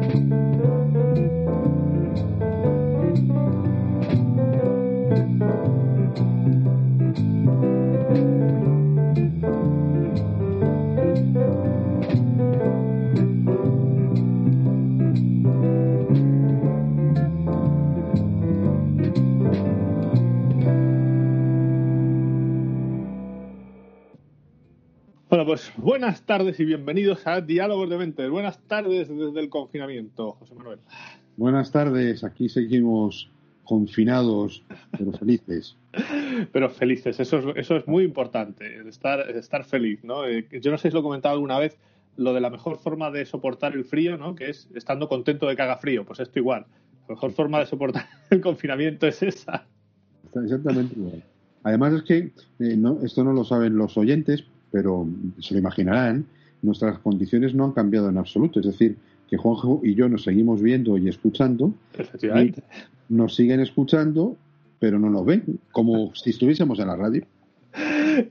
thank you pues buenas tardes y bienvenidos a Diálogos de Mentes. Buenas tardes desde el confinamiento, José Manuel. Buenas tardes, aquí seguimos confinados, pero felices. pero felices, eso es, eso es muy importante, estar, estar feliz, ¿no? Eh, yo no sé si lo he comentado alguna vez, lo de la mejor forma de soportar el frío, ¿no? Que es estando contento de que haga frío, pues esto igual. La mejor forma de soportar el confinamiento es esa. Exactamente igual. Además es que eh, no, esto no lo saben los oyentes, pero se lo imaginarán, nuestras condiciones no han cambiado en absoluto. Es decir, que Juanjo y yo nos seguimos viendo y escuchando. Efectivamente. nos siguen escuchando, pero no nos ven, como si estuviésemos en la radio.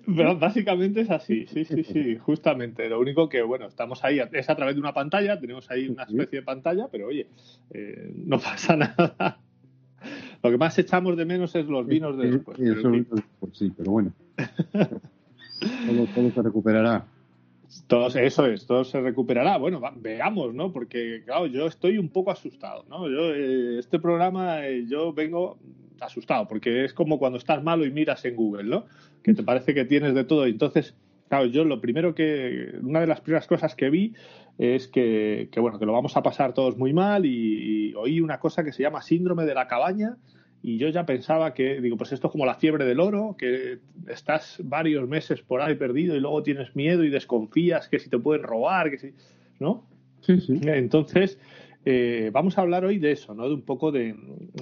Pero básicamente es así, sí, sí, sí, justamente. Lo único que, bueno, estamos ahí, es a través de una pantalla, tenemos ahí una especie de pantalla, pero oye, eh, no pasa nada. Lo que más echamos de menos es los vinos de después. sí, pero bueno. Todo, se recuperará. Todo, eso es, todo se recuperará. Bueno, veamos, ¿no? Porque, claro, yo estoy un poco asustado, ¿no? Yo, eh, este programa, eh, yo vengo asustado, porque es como cuando estás malo y miras en Google, ¿no? Que te parece que tienes de todo. Entonces, claro, yo lo primero que, una de las primeras cosas que vi es que, bueno, que lo vamos a pasar todos muy mal y oí una cosa que se llama síndrome de la cabaña, y yo ya pensaba que, digo, pues esto es como la fiebre del oro, que estás varios meses por ahí perdido y luego tienes miedo y desconfías que si te pueden robar, que si, ¿no? Sí, sí. Entonces, eh, vamos a hablar hoy de eso, ¿no? De un poco de,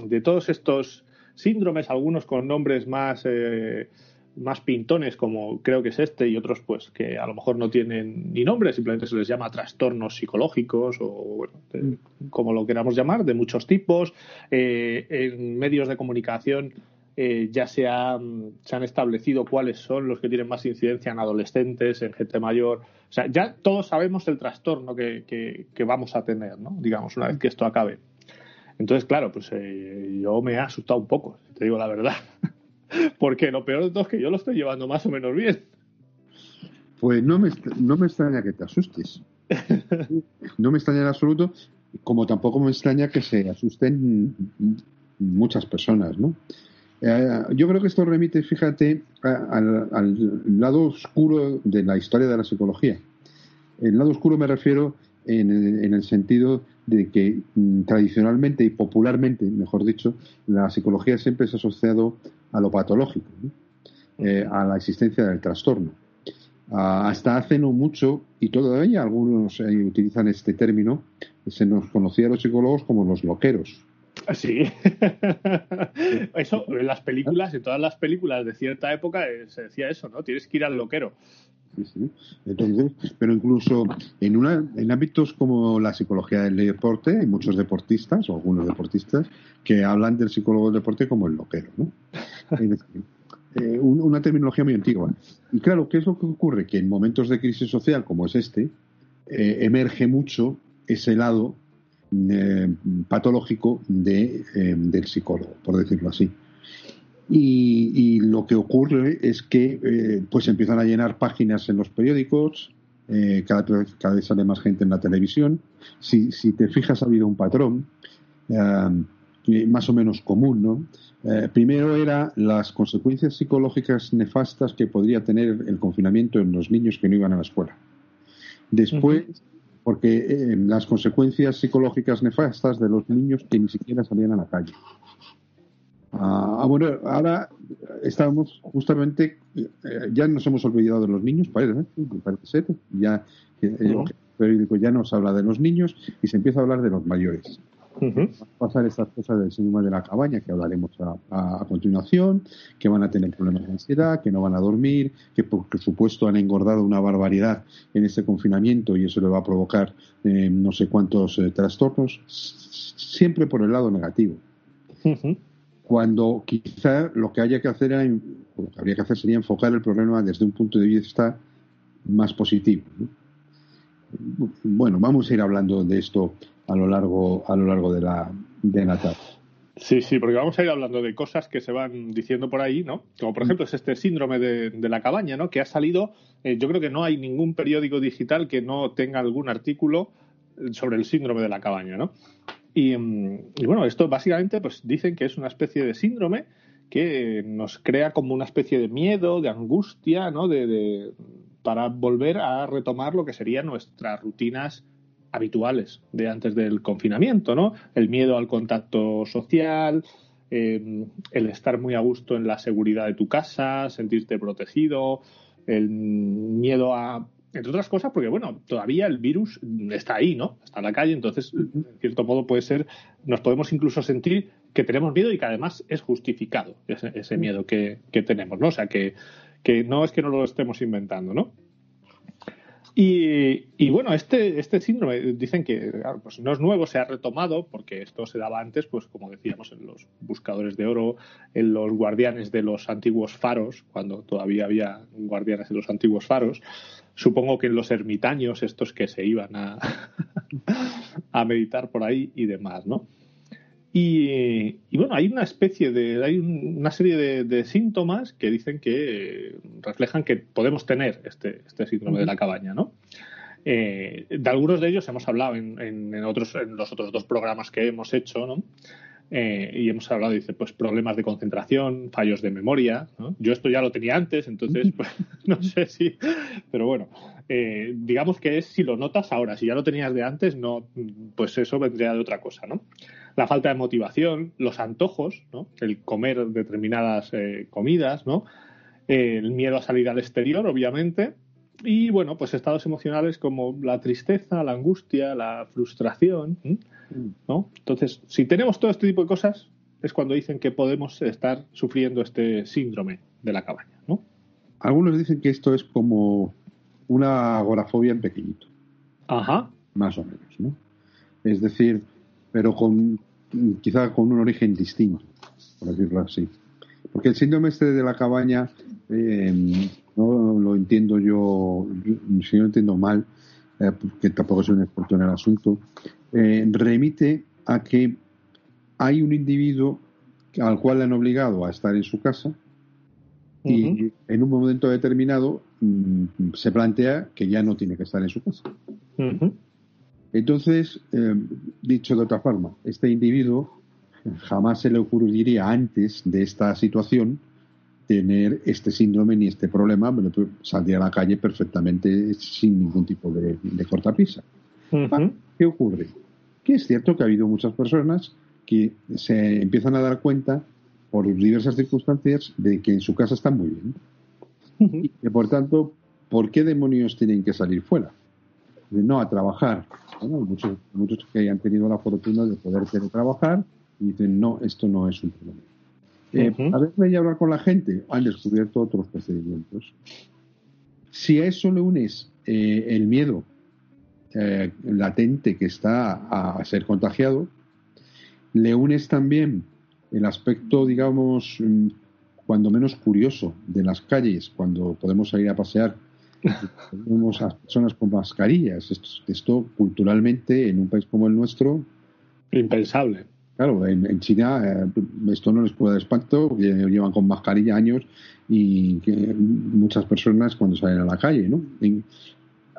de todos estos síndromes, algunos con nombres más eh, más pintones como creo que es este y otros pues que a lo mejor no tienen ni nombre, simplemente se les llama trastornos psicológicos o bueno, como lo queramos llamar, de muchos tipos. Eh, en medios de comunicación eh, ya se, han, se han establecido cuáles son los que tienen más incidencia en adolescentes, en gente mayor. O sea, ya todos sabemos el trastorno que, que, vamos a tener, ¿no? Digamos, una vez que esto acabe. Entonces, claro, pues eh, yo me he asustado un poco, te digo la verdad. Porque lo peor de todo es que yo lo estoy llevando más o menos bien. Pues no me, no me extraña que te asustes. No me extraña en absoluto, como tampoco me extraña que se asusten muchas personas, ¿no? Eh, yo creo que esto remite, fíjate, al, lado oscuro de la historia de la psicología. El lado oscuro me refiero en, en el sentido de que mm, tradicionalmente y popularmente, mejor dicho, la psicología siempre se ha asociado a lo patológico, eh, a la existencia del trastorno. Ah, hasta hace no mucho, y todavía algunos eh, utilizan este término, se nos conocía a los psicólogos como los loqueros. Ah, sí. eso, en las películas, en todas las películas de cierta época eh, se decía eso, ¿no? Tienes que ir al loquero. Entonces, pero incluso en, una, en ámbitos como la psicología del deporte, hay muchos deportistas, o algunos deportistas, que hablan del psicólogo del deporte como el loquero, ¿no? Eh, una terminología muy antigua. Y claro, ¿qué es lo que ocurre? Que en momentos de crisis social como es este, eh, emerge mucho ese lado eh, patológico de, del psicólogo, por decirlo así. Y, lo que ocurre es que eh, pues empiezan a llenar páginas en los periódicos, eh, cada, vez, cada vez sale más gente en la televisión. Si, si te fijas, ha habido un patrón eh, más o menos común. ¿no? primero era las consecuencias psicológicas nefastas que podría tener el confinamiento en los niños que no iban a la escuela. Después, porque las consecuencias psicológicas nefastas de los niños que ni siquiera salían a la calle. Ah, bueno, ahora estamos justamente, eh, ya nos hemos olvidado de los niños, parece, parece ser, ya eh, el periódico ya nos habla de los niños y se empieza a hablar de los mayores. a pasar estas cosas del síndrome de la cabaña que hablaremos a, continuación, que van a tener problemas de ansiedad, que no van a dormir, que por supuesto han engordado una barbaridad en este confinamiento y eso le va a provocar eh, no sé cuántos trastornos, siempre por el lado negativo cuando quizá lo que haya que hacer lo que habría que hacer sería enfocar el problema desde un punto de vista más positivo. Bueno, vamos a ir hablando de esto a lo largo, a lo largo de la de Natal. Sí, sí, porque vamos a ir hablando de cosas que se van diciendo por ahí, ¿no? Como por ejemplo es este síndrome de, la cabaña, ¿no? Que ha salido, eh, yo creo que no hay ningún periódico digital que no tenga algún artículo sobre el síndrome de la cabaña, ¿no? Y, mm, bueno, esto básicamente pues dicen que es una especie de síndrome que nos crea como una especie de miedo, de angustia, ¿no? de, para volver a retomar lo que serían nuestras rutinas habituales de antes del confinamiento, ¿no? El miedo al contacto social, em, el estar muy a gusto en la seguridad de tu casa, sentirte protegido, el miedo a entre otras cosas, porque bueno, todavía el virus está ahí, ¿no? Está en la calle, entonces, en cierto modo puede ser, nos podemos incluso sentir que tenemos miedo y que además es justificado ese, miedo que, que, tenemos, ¿no? O sea, que, que no es que no lo estemos inventando, ¿no? Y, bueno, este, este síndrome dicen que pues no es nuevo, se ha retomado, porque esto se daba antes, pues como decíamos, en los buscadores de oro, en los guardianes de los antiguos faros, cuando todavía había guardianes de los antiguos faros. Supongo que en los ermitaños, estos que se iban a, a meditar por ahí y demás, ¿no? Y, bueno, hay una especie de, hay una serie de, síntomas que dicen que reflejan que podemos tener este, este síndrome de la cabaña, ¿no? Eh, de algunos de ellos hemos hablado en, en, otros, en los otros dos programas que hemos hecho, ¿no? Eh, y hemos hablado, dice, pues problemas de concentración, fallos de memoria. ¿no? Yo esto ya lo tenía antes, entonces, pues, no sé si. Pero bueno, eh, digamos que es si lo notas ahora. Si ya lo tenías de antes, no, pues eso vendría de otra cosa, ¿no? La falta de motivación, los antojos, ¿no? El comer determinadas eh, comidas, ¿no? el miedo a salir al exterior, obviamente. Y bueno, pues estados emocionales como la tristeza, la angustia, la frustración. ¿no? Entonces, si tenemos todo este tipo de cosas, es cuando dicen que podemos estar sufriendo este síndrome de la cabaña, ¿no? Algunos dicen que esto es como una agorafobia en pequeñito. Ajá. Más o menos, ¿no? Es decir, pero con quizá con un origen distinto, por decirlo así. Porque el síndrome este de la cabaña, eh, no lo entiendo yo, si no entiendo mal, eh, que tampoco soy un experto en el asunto, eh, remite a que hay un individuo al cual le han obligado a estar en su casa y en un momento determinado mm, se plantea que ya no tiene que estar en su casa. Entonces, eh, dicho de otra forma, este individuo jamás se le ocurriría antes de esta situación tener este síndrome ni este problema, saldría a la calle perfectamente sin ningún tipo de, cortapisa. ¿Qué ocurre? Que es cierto que ha habido muchas personas que se empiezan a dar cuenta por diversas circunstancias de que en su casa están muy bien. Y que por tanto, ¿por qué demonios tienen que salir fuera? no a trabajar. muchos, muchos que hayan tenido la fortuna de poder trabajar y dicen, no, esto no es un problema. Eh, a veces hablar con la gente, han descubierto otros procedimientos. Si a eso le unes eh, el miedo eh, latente que está a, ser contagiado, le unes también el aspecto, digamos, mm, cuando menos curioso de las calles, cuando podemos salir a pasear, vemos a personas con mascarillas. Esto, esto culturalmente, en un país como el nuestro, impensable. Claro, en, China eh, esto no les puede dar espanto, llevan con mascarilla años y muchas personas cuando salen a la calle, ¿no?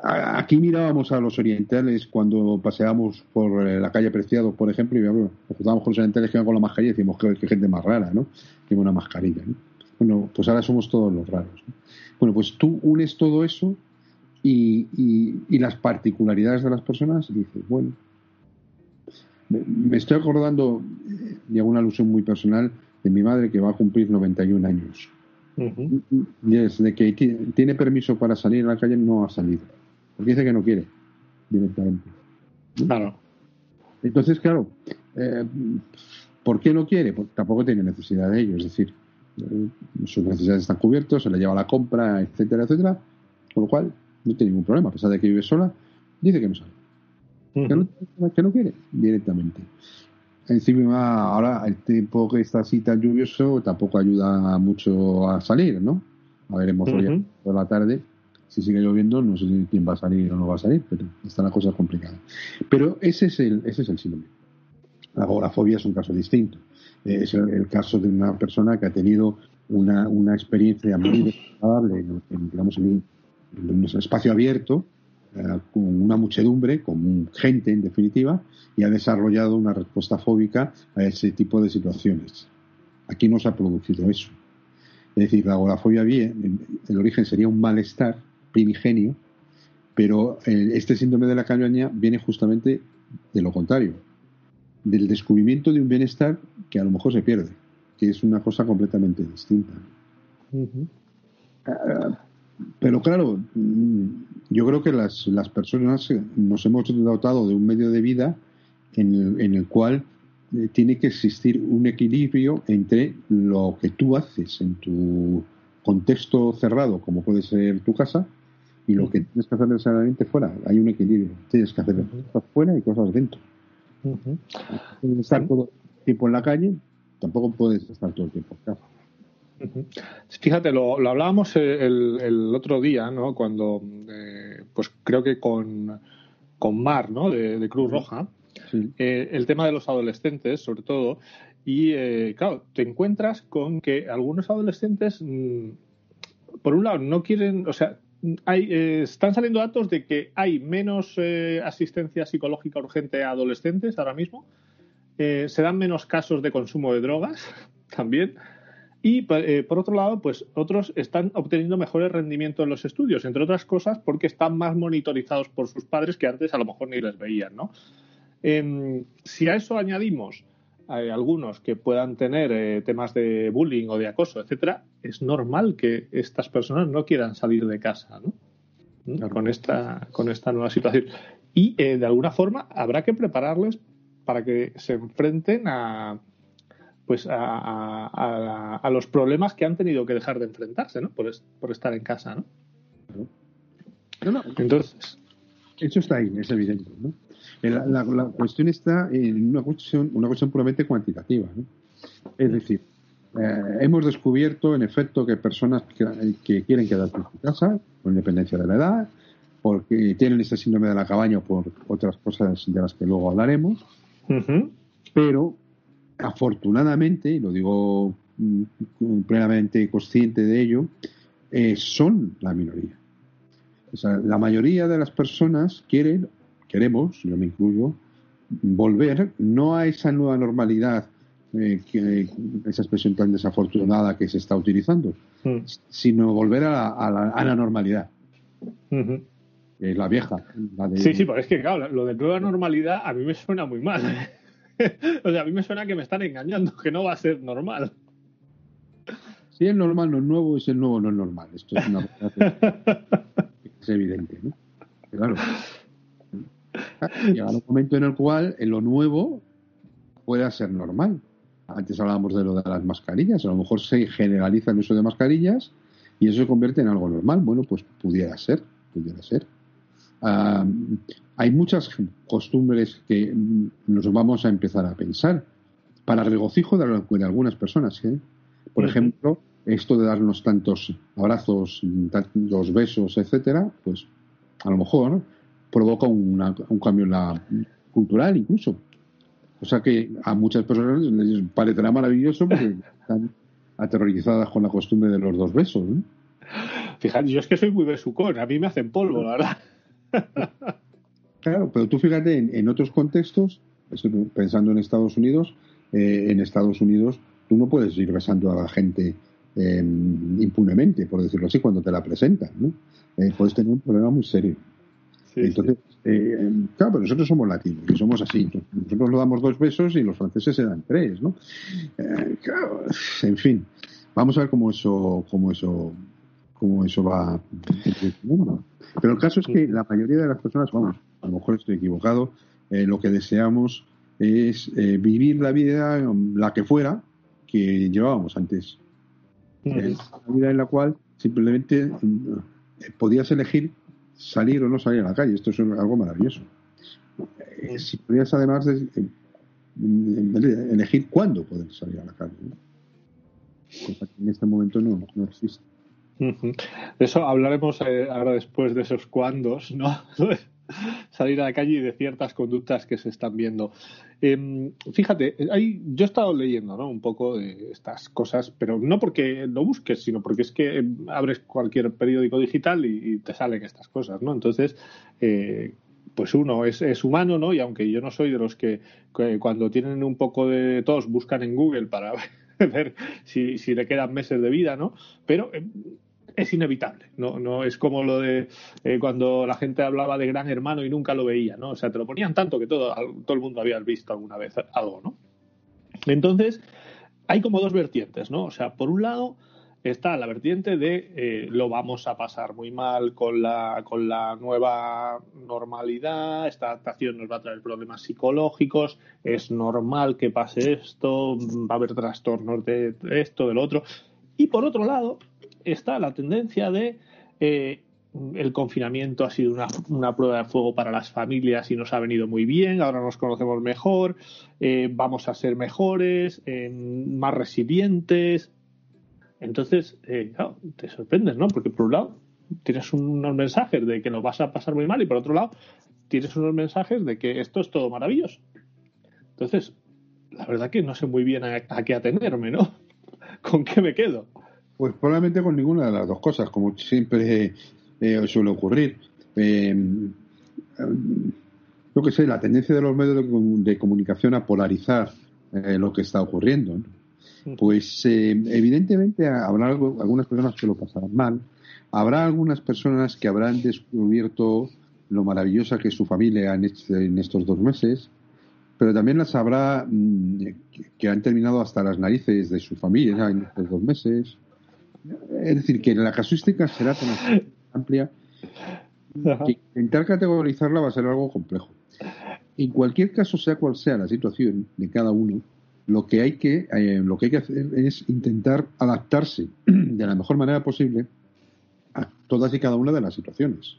Aquí mirábamos a los orientales cuando paseábamos por eh, la calle Preciado, por ejemplo, y nos juntábamos con los orientales que iban con la mascarilla y decimos que, gente más rara, ¿no? Tiene una mascarilla, ¿no? Bueno, pues ahora somos todos los raros. Bueno, pues tú unes todo eso y, y las particularidades de las personas y dices, bueno, me estoy acordando, y hago una alusión muy personal, de mi madre que va a cumplir 91 años. Desde que tiene permiso para salir a la calle no ha salido. Porque dice que no quiere directamente. Claro. Entonces, claro, eh, ¿por qué no quiere? Porque tampoco tiene necesidad de ello. Es decir, eh, sus necesidades están cubiertas, se le lleva la compra, etcétera, etcétera. Con lo cual, no tiene ningún problema. A pesar de que vive sola, dice que no sale que, no, quiere directamente. Encima, ahora el tiempo que está así tan lluvioso tampoco ayuda mucho a salir, ¿no? A veremos hoy por la tarde. Si sigue lloviendo, no sé quién va a salir o no va a salir, pero está la cosa complicada. Pero ese es el, ese es el síndrome. La agorafobia es un caso distinto. Eh, es el, caso de una persona que ha tenido una, experiencia muy desagradable en, digamos, en un, espacio abierto, eh, con una muchedumbre, con gente en definitiva, y ha desarrollado una respuesta fóbica a ese tipo de situaciones. Aquí no se ha producido eso. Es decir, la agorafobia bien, el origen sería un malestar primigenio, pero eh, este síndrome de la cañoña viene justamente de lo contrario, del descubrimiento de un bienestar que a lo mejor se pierde, que es una cosa completamente distinta. Ah, pero claro, mm, yo creo que las, las, personas nos hemos dotado de un medio de vida en el, en el cual eh, tiene que existir un equilibrio entre lo que tú haces en tu contexto cerrado, como puede ser tu casa, y lo que tienes que hacer necesariamente fuera. Hay un equilibrio. Tienes que hacer cosas fuera y cosas dentro. estar todo el tiempo en la calle, tampoco puedes estar todo el tiempo en casa. Fíjate, lo, hablábamos el, otro día, ¿no? Cuando, eh, pues creo que con, con Mar, ¿no? De, Cruz Roja, eh, el tema de los adolescentes, sobre todo, y eh, claro, te encuentras con que algunos adolescentes, mm, por un lado, no quieren, o sea, hay, eh, están saliendo datos de que hay menos eh, asistencia psicológica urgente a adolescentes ahora mismo. Eh, se dan menos casos de consumo de drogas también. Y por otro lado, pues otros están obteniendo mejores rendimientos en los estudios, entre otras cosas porque están más monitorizados por sus padres que antes a lo mejor ni les veían, ¿no? Em, si a eso añadimos hay algunos que puedan tener eh, temas de bullying o de acoso, etcétera, es normal que estas personas no quieran salir de casa, ¿no? Con esta con esta nueva situación y eh, de alguna forma habrá que prepararles para que se enfrenten a pues a, los problemas que han tenido que dejar de enfrentarse, ¿no? Por, por estar en casa, ¿no? Entonces, eso está ahí, es evidente, ¿no? La, cuestión está en una cuestión, una cuestión puramente cuantitativa. Es decir, eh, hemos descubierto, en efecto, que personas que, quieren quedarse en su casa, con independencia de la edad, porque tienen este síndrome de la cabaña o por otras cosas de las que luego hablaremos, pero afortunadamente, y lo digo mm, plenamente consciente de ello, eh, son la minoría. la mayoría de las personas quieren queremos, yo me incluyo, volver no a esa nueva normalidad, eh, que, esa expresión tan desafortunada que se está utilizando, mm. sino volver a la, normalidad. Es la vieja. Sí, sí, pero es que, claro, lo de nueva normalidad a mí me suena muy mal. o sea, a mí me suena que me están engañando, que no va a ser normal. Si es normal no es nuevo, es el nuevo no es normal. Esto es una es evidente, ¿no? Claro. Llega un momento en el cual en lo nuevo pueda ser normal. Antes hablábamos de lo de las mascarillas, a lo mejor se generaliza el uso de mascarillas y eso se convierte en algo normal. Bueno, pues pudiera ser, pudiera ser. Ah, hay muchas costumbres que nos vamos a empezar a pensar para regocijo de, algunas personas. ¿eh? Por ejemplo, esto de darnos tantos abrazos, tantos besos, etcétera, pues a lo mejor provoca un cambio en la cultural incluso. O sea que a muchas personas les parecerá maravilloso porque están aterrorizadas con la costumbre de los dos besos. Fíjate, yo es que soy muy besucón, a mí me hacen polvo, la verdad. Claro, pero tú fíjate en, otros contextos, pensando en Estados Unidos, eh, en Estados Unidos tú no puedes ir besando a la gente em, impunemente, por decirlo así, cuando te la presentan. ¿no? Eh, puedes tener un problema muy serio. Entonces, eh, claro, pero nosotros somos latinos y somos así. Nosotros nos damos dos besos y los franceses se dan tres, ¿no? Eh, claro, en fin, vamos a ver cómo eso, cómo eso, cómo eso va. Pero el caso es que la mayoría de las personas, vamos, a lo mejor estoy equivocado, eh, lo que deseamos es vivir la vida, la que fuera, que llevábamos antes. una vida en la cual simplemente podías elegir salir o no salir a la calle. Esto es algo maravilloso. Eh, si podrías además de, elegir cuándo poder salir a la calle, cosa que en este momento no, existe. De eso hablaremos eh, ahora después de esos cuandos, ¿no? Salir a la calle y de ciertas conductas que se están viendo. Em, fíjate, hay, yo he estado leyendo ¿no? un poco de estas cosas, pero no porque lo busques, sino porque es que em, abres cualquier periódico digital y, te salen estas cosas, ¿no? Entonces, eh, pues uno es, humano, ¿no? Y aunque yo no soy de los que, cuando tienen un poco de tos buscan en Google para ver si, le quedan meses de vida, ¿no? Pero em, es inevitable, no, no es como lo de eh, cuando la gente hablaba de Gran Hermano y nunca lo veía, ¿no? O sea, te lo ponían tanto que todo, todo el mundo había visto alguna vez algo, ¿no? Entonces, hay como dos vertientes, ¿no? O sea, por un lado está la vertiente de eh, lo vamos a pasar muy mal con la, con la nueva normalidad, esta adaptación nos va a traer problemas psicológicos, es normal que pase esto, va a haber trastornos de esto, del otro. Y por otro lado, está la tendencia de eh, el confinamiento ha sido una, prueba de fuego para las familias y nos ha venido muy bien, ahora nos conocemos mejor, eh, vamos a ser mejores, eh, más resilientes. Entonces, claro, te sorprendes, ¿no? Porque por un lado tienes unos mensajes de que nos vas a pasar muy mal y por otro lado tienes unos mensajes de que esto es todo maravilloso. Entonces, la verdad que no sé muy bien a qué atenerme, ¿no? ¿Con qué me quedo? Pues probablemente con ninguna de las dos cosas, como siempre eh, suele ocurrir. Eh, yo que sé, la tendencia de los medios de, comunicación a polarizar eh, lo que está ocurriendo. Pues evidentemente habrá algunas personas que lo pasarán mal, habrá algunas personas que habrán descubierto lo maravillosa que es su familia en, en estos dos meses, pero también las habrá mm, que han terminado hasta las narices de su familia en estos dos meses es decir, que la casuística será tan amplia que intentar categorizarla va a ser algo complejo. En cualquier caso, sea cual sea la situación de cada uno, lo que hay que, eh, lo que, hay que hacer es intentar adaptarse de la mejor manera posible a todas y cada una de las situaciones.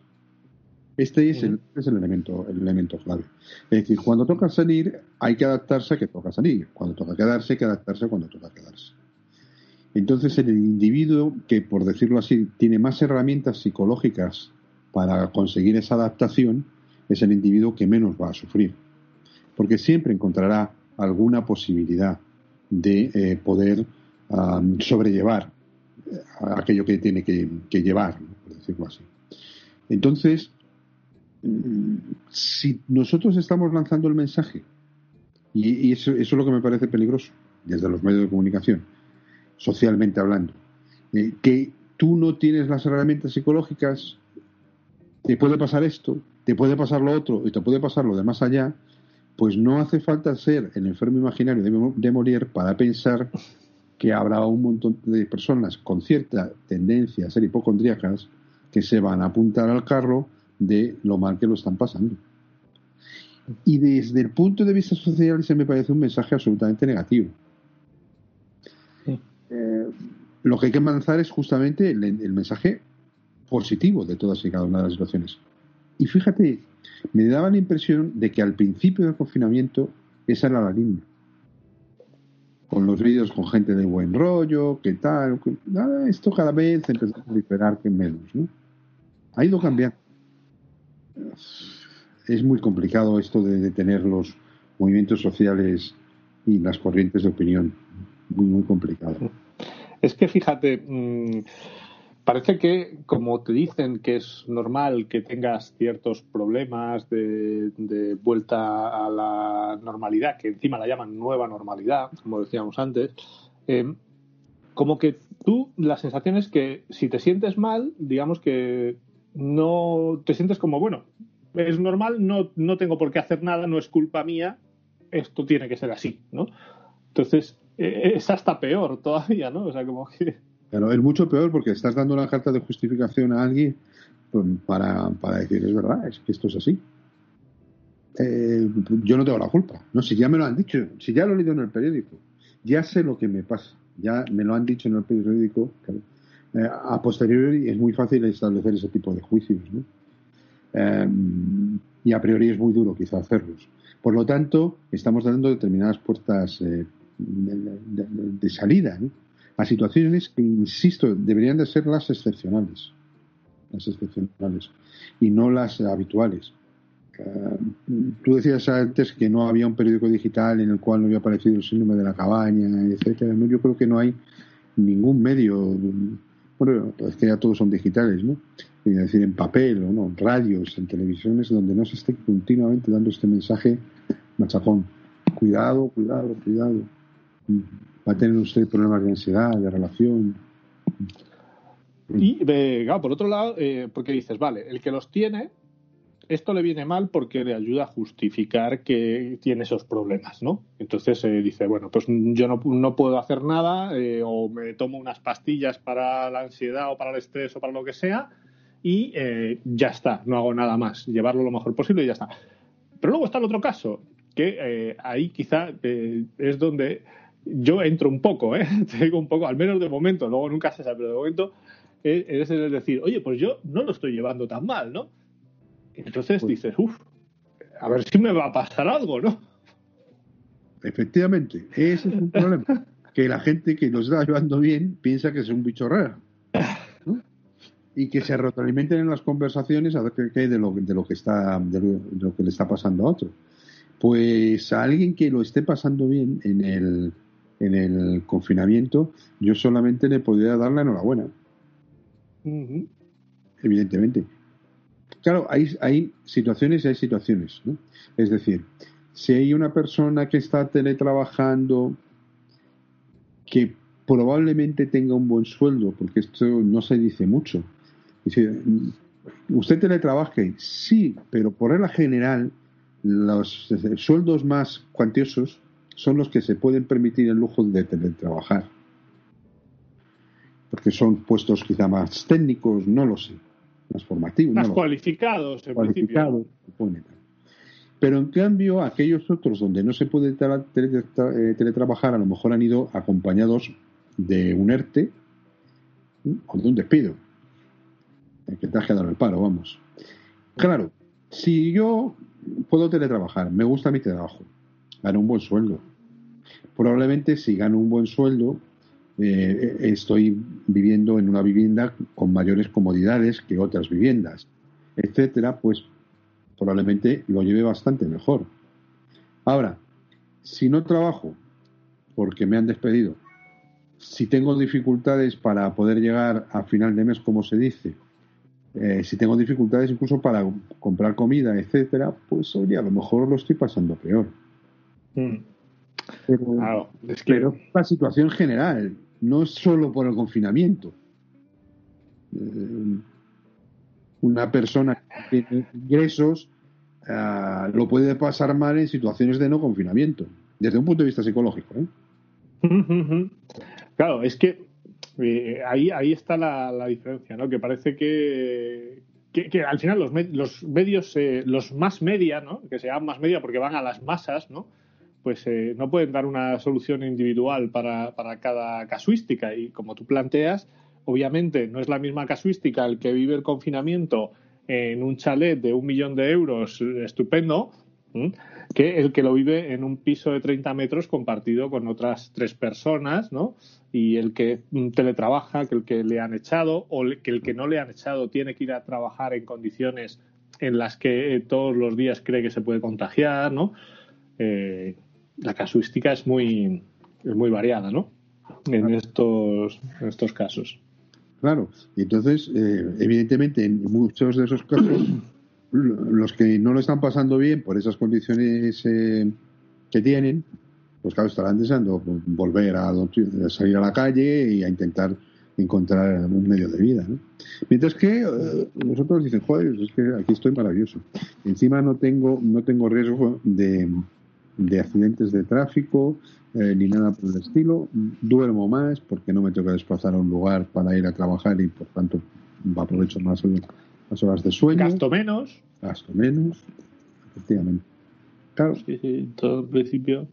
Este es, el, es el, elemento, el elemento clave. Es decir, cuando toca salir, hay que adaptarse a que toca salir. Cuando toca quedarse, hay que adaptarse a cuando toca quedarse. Entonces el individuo que, por decirlo así, tiene más herramientas psicológicas para conseguir esa adaptación, es el individuo que menos va a sufrir. Porque siempre encontrará alguna posibilidad de eh, poder sobrellevar eh, aquello que tiene que, llevar, por decirlo así. Entonces, mm, si nosotros estamos lanzando el mensaje, y, eso es lo que me parece peligroso desde los medios de comunicación, socialmente hablando. Eh, que tú no tienes las herramientas psicológicas, te puede pasar esto, te puede pasar lo otro y te puede pasar lo de más allá, pues no hace falta ser el enfermo imaginario de, de para pensar que habrá un montón de personas con cierta tendencia a ser hipocondríacas que se van a apuntar al carro de lo mal que lo están pasando. Y desde el punto de vista social se me parece un mensaje absolutamente negativo. Eh, lo que hay que lanzar es justamente el, mensaje positivo de todas y cada una de las situaciones. Y fíjate, me daba la impresión de que al principio del confinamiento esa era la línea. Con los vídeos con gente de buen rollo, que tal, esto cada vez empezó a proliferar que menos. ¿no? Ha ido cambiando. Es muy complicado esto de detener los movimientos sociales y las corrientes de opinión. Muy, muy complicado. Es que fíjate, mm, parece que como te dicen que es normal que tengas ciertos problemas de, vuelta a la normalidad, que encima la llaman nueva normalidad, como decíamos antes, em, como que tú la sensación es que si te sientes mal, digamos que no te sientes como, bueno, es normal, no, no tengo por qué hacer nada, no es culpa mía, esto tiene que ser así, ¿no? Entonces, eh, es hasta peor todavía, ¿no? O sea, como que... Es mucho peor porque estás dando una carta de justificación a alguien pues, para, para decir, es verdad, es que esto es así. Eh, yo no tengo la culpa. No, si ya me lo han dicho, si ya lo he leído en el periódico, ya sé lo que me pasa, ya me lo han dicho en el periódico. Eh, a posteriori es muy fácil establecer ese tipo de juicios, ¿no? y a priori es muy duro quizá hacerlos. Por lo tanto, estamos dando determinadas puertas de, salida. a situaciones que, insisto, deberían de ser las excepcionales, las excepcionales y no las habituales. Eh, tú decías antes que no había un periódico digital en el cual no había aparecido el síndrome de la cabaña, etcétera. yo creo que no hay ningún medio, bueno, es que ya todos son digitales, ¿no? Es decir, en papel o no, en radios, en televisiones, donde no se esté continuamente dando este mensaje machacón. Cuidado, cuidado, cuidado. Va a tener usted problemas de ansiedad, de relación. Y, claro, por otro lado, eh, porque dices, vale, el que los tiene esto le viene mal porque le ayuda a justificar que tiene esos problemas, ¿no? Entonces eh, dice, bueno, pues yo no, puedo hacer nada eh, o me tomo unas pastillas para la ansiedad o para el estrés o para lo que sea y ya está, no hago nada más, llevarlo lo mejor posible y ya está. Pero luego está el otro caso, que ahí quizá es donde yo entro un poco, ¿eh? Te digo un poco, al menos de momento, luego nunca se sabe, pero de momento es, es decir, oye, pues yo no lo estoy llevando tan mal, ¿no? Entonces pues dices, uff, a ver si me va a pasar algo, ¿no? Efectivamente, ese es un problema. que la gente que lo está llevando bien piensa que es un bicho raro. Y que se retroalimenten en las conversaciones a ver qué hay de lo, de lo que está de lo, que le está pasando a otro. Pues a alguien que lo esté pasando bien en el, en el confinamiento, yo solamente le podría dar la enhorabuena. Evidentemente. Claro, hay, hay situaciones y hay situaciones. ¿no? Es decir, si hay una persona que está teletrabajando que probablemente tenga un buen sueldo, porque esto no se dice mucho. ¿Usted teletrabaje? Sí, pero por regla general, los sueldos más cuantiosos son los que se pueden permitir el lujo de teletrabajar. Porque son puestos quizá más técnicos, no lo sé más formativos. Más cualificados, en cualificados, Pero en cambio, aquellos otros donde no se puede eh, teletrabajar, a lo mejor han ido acompañados de un ERTE o de un despido. El que te ha quedado el paro, vamos. Claro, si yo puedo teletrabajar, me gusta mi trabajo, gano un buen sueldo. Probablemente si gano un buen sueldo, eh, estoy viviendo en una vivienda con mayores comodidades que otras viviendas, etcétera, pues probablemente lo lleve bastante mejor. Ahora, si no trabajo porque me han despedido, si tengo dificultades para poder llegar a final de mes, como se dice, eh, si tengo dificultades incluso para comprar comida, etcétera, pues oye, a lo mejor lo estoy pasando peor. Mm. Pero, es que... la situación general, no es solo por el confinamiento. Eh, una persona que tiene ingresos ah, lo puede pasar mal en situaciones de no confinamiento, desde un punto de vista psicológico. ¿eh? Claro, es que eh, ahí, ahí está la, diferencia, ¿no? Que parece que, que, al final los, los medios, los más media, ¿no? Que se llaman más media porque van a las masas, ¿no? Pues eh, no pueden dar una solución individual para, para, cada casuística. Y como tú planteas, obviamente no es la misma casuística el que vive el confinamiento en un chalet de un millón de euros estupendo que el que lo vive en un piso de 30 metros compartido con otras tres personas, ¿no? Y el que teletrabaja, que el que le han echado o que el que no le han echado tiene que ir a trabajar en condiciones en las que todos los días cree que se puede contagiar, ¿no? Eh, la casuística es muy, es muy variada, ¿no? En estos, en estos casos. Claro, entonces, eh, evidentemente, en muchos de esos casos, los que no lo están pasando bien por esas condiciones eh, que tienen, pues claro, estarán deseando volver a, salir a la calle y a intentar encontrar un medio de vida. ¿no? Mientras que eh, nosotros dicen, joder, es que aquí estoy maravilloso. Encima no tengo, no tengo riesgo de, de accidentes de tráfico eh, ni nada por el estilo. Duermo más porque no me tengo que desplazar a un lugar para ir a trabajar y por tanto aprovecho más las horas de sueño. Gasto menos. Gasto menos, efectivamente. Claro. todo en principio.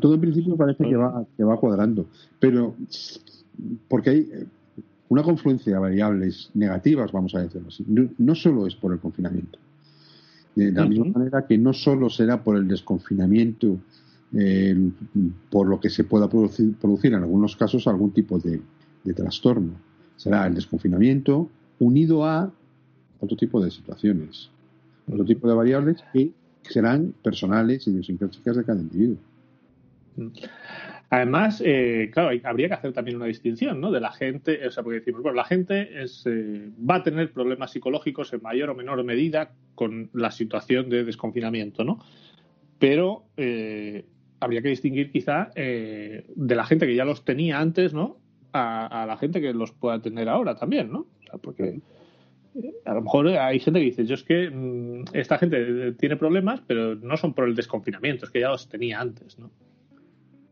Todo en principio parece que va, que va cuadrando, pero porque hay una confluencia de variables negativas, vamos a decirlo así. no solo es por el confinamiento de la misma manera que no solo será por el desconfinamiento por lo que se pueda producir, producir, en algunos casos algún tipo de, trastorno. Será el desconfinamiento unido a otro tipo de situaciones, otro tipo de variables que serán personales y idiosincráticas de cada individuo. Además, eh, claro, habría que hacer también una distinción, ¿no? De la gente, o sea, porque decimos, bueno, la gente es, eh, va a tener problemas psicológicos en mayor o menor medida con la situación de desconfinamiento, ¿no? Pero eh, habría que distinguir quizá de la gente que ya los tenía antes, ¿no? A, la gente que los pueda tener ahora también, ¿no? O sea, porque a lo mejor hay gente que dice, yo es que mm, esta gente tiene problemas, pero no son por el desconfinamiento, es que ya los tenía antes, ¿no?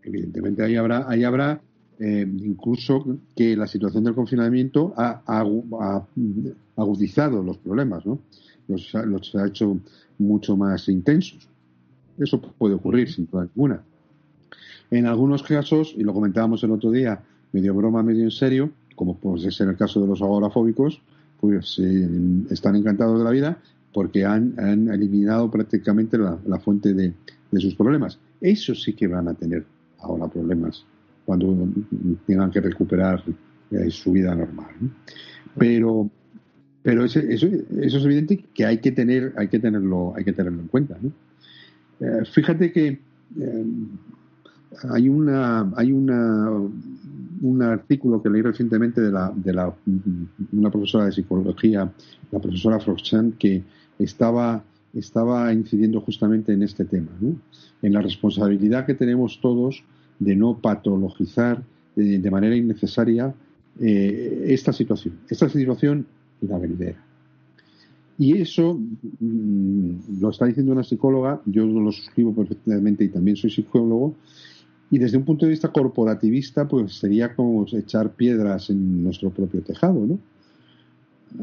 Evidentemente ahí habrá, ahí habrá eh, incluso que la situación del confinamiento ha, agudizado los problemas, ¿no? Los, ha hecho mucho más intensos. Eso puede ocurrir sin duda alguna. En algunos casos, y lo comentábamos el otro día, medio broma, medio en serio, como puede ser el caso de los agorafóbicos, pues eh, están encantados de la vida porque han, eliminado prácticamente la, fuente de, de, sus problemas. Eso sí que van a tener ahora problemas cuando tengan que recuperar eh, su vida normal. Pero pero eso, es evidente que hay que tener hay que tenerlo hay que tenerlo en cuenta. Eh, fíjate que eh, hay una hay una un artículo que leí recientemente de la, de la una profesora de psicología, la profesora Froxan, que estaba estaba incidiendo justamente en este tema, en la responsabilidad que tenemos todos de no patologizar eh, de manera innecesaria eh, esta situación, esta situación la venidera. Y eso mm, lo está diciendo una psicóloga, yo lo suscribo perfectamente y también soy psicólogo, y desde un punto de vista corporativista, pues sería como echar piedras en nuestro propio tejado, ¿no?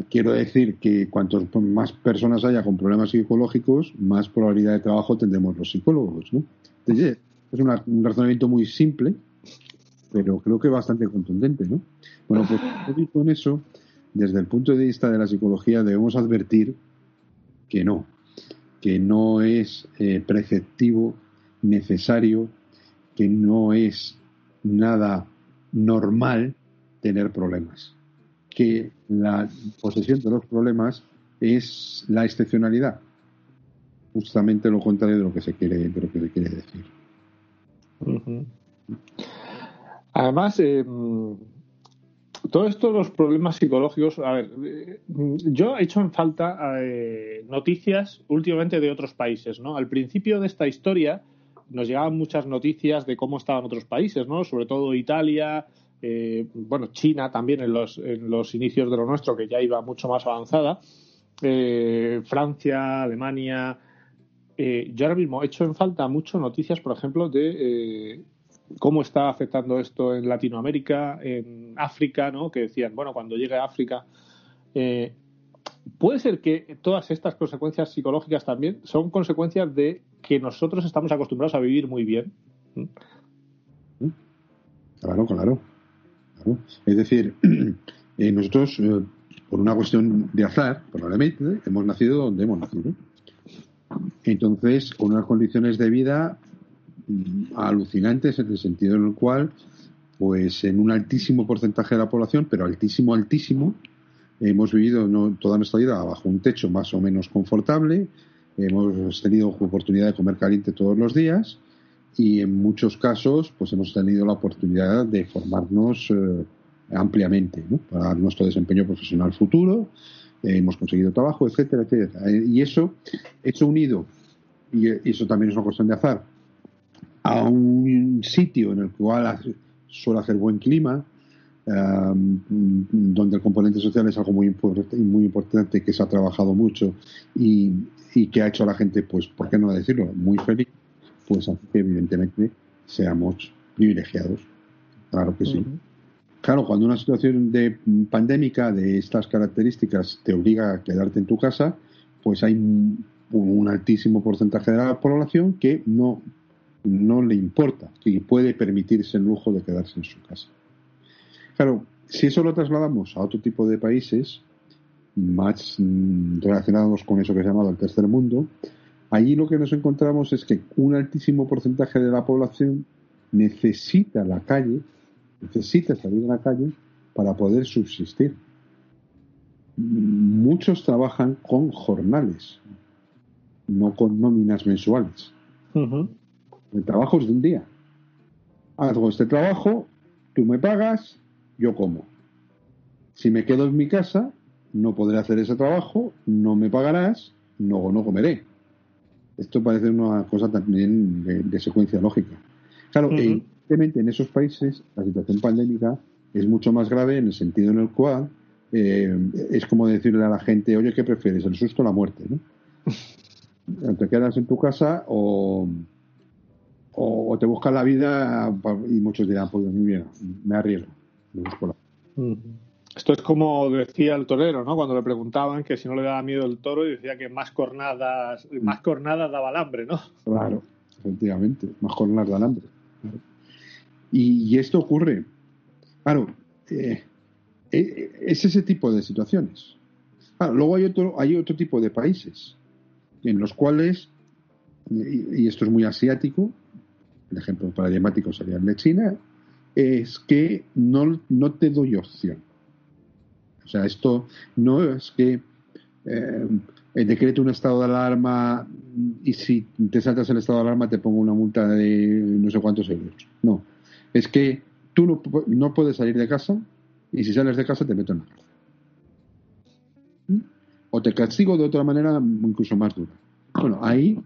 Quiero decir que cuantos más personas haya con problemas psicológicos, más probabilidad de trabajo tendremos los psicólogos, ¿no? es un razonamiento muy simple, pero creo que bastante contundente, ¿no? Bueno, pues con eso, desde el punto de vista de la psicología debemos advertir que no, que no es eh, preceptivo, necesario, que no es nada normal tener problemas que la posesión de los problemas es la excepcionalidad, justamente lo contrario de lo que se quiere, de lo que se quiere decir. Además, eh, todo esto, los problemas psicológicos, a ver, eh, yo he hecho en falta eh, noticias últimamente de otros países, ¿no? Al principio de esta historia nos llegaban muchas noticias de cómo estaban otros países, ¿no? Sobre todo Italia, eh, bueno, China también en los, en los inicios de lo nuestro, que ya iba mucho más avanzada, eh, Francia, Alemania. Eh, yo ahora mismo he hecho en falta mucho noticias, por ejemplo, de cómo está afectando esto en Latinoamérica, en África, ¿no? Que decían, bueno, cuando llegue a África. puede ser que todas estas consecuencias psicológicas también son consecuencias de que nosotros estamos acostumbrados a vivir muy bien. Claro, claro. Es decir, eh, nosotros, eh, por una cuestión de azar, probablemente, hemos nacido donde hemos nacido. Entonces, con unas condiciones de vida mm, alucinantes en el sentido en el cual, pues en un altísimo porcentaje de la población, pero altísimo, altísimo, hemos vivido toda nuestra vida bajo un techo más o menos confortable, hemos tenido oportunidad de comer caliente todos los días, y en muchos casos pues hemos tenido la oportunidad de formarnos eh, ampliamente para nuestro desempeño profesional futuro eh, hemos conseguido trabajo etcétera etcétera. Eh, y eso hecho unido y eso también es una cuestión de azar a un sitio en el cual suele hacer buen clima donde el componente social es algo muy importante, muy importante que se ha trabajado mucho y, y que ha hecho a la gente pues por qué no decirlo muy feliz pues hace que evidentemente seamos privilegiados. Claro que sí. Claro, cuando una situación de pandémica de estas características te obliga a quedarte en tu casa, pues hay un, altísimo porcentaje de la población que no, no le importa, que puede permitirse el lujo de quedarse en su casa. Claro, si eso lo trasladamos a otro tipo de países más mm, relacionados con eso que se llama el tercer mundo, allí lo que nos encontramos es que un altísimo porcentaje de la población necesita la calle, necesita salir a la calle para poder subsistir. Muchos trabajan con jornales, no con nóminas mensuales. El trabajo es de un día. Hago este trabajo, tú me pagas, yo como. Si me quedo en mi casa, no podré hacer ese trabajo, no me pagarás, no, no comeré. Esto parece una cosa también de, secuencia lógica. Claro, evidentemente en esos países la situación pandémica es mucho más grave en el sentido en el cual eh, es como decirle a la gente, oye, ¿qué prefieres? ¿El susto o la muerte? ¿no? Te quedas en tu casa o, o, te buscas la vida y muchos dirán, pues bien, me arriesgo. Me busco la... Esto es como decía el torero, ¿no? Cuando le preguntaban que si no le daba miedo el toro y decía que más cornadas, más cornadas daba alambre, ¿no? Claro, efectivamente, más cornadas da alambre. Y, esto ocurre, claro, eh, eh, es ese tipo de situaciones. luego hay otro, hay otro tipo de países en los cuales, y, esto es muy asiático, el ejemplo paradigmático sería el de China, es que no, no te doy opción o sea, esto no es que eh, decreto un estado de alarma y si te saltas el estado de alarma te pongo una multa de no sé cuántos euros. No. Es que tú no, no puedes salir de casa y si sales de casa te meto en la cárcel. ¿Mm? O te castigo de otra manera incluso más dura. Bueno, ahí,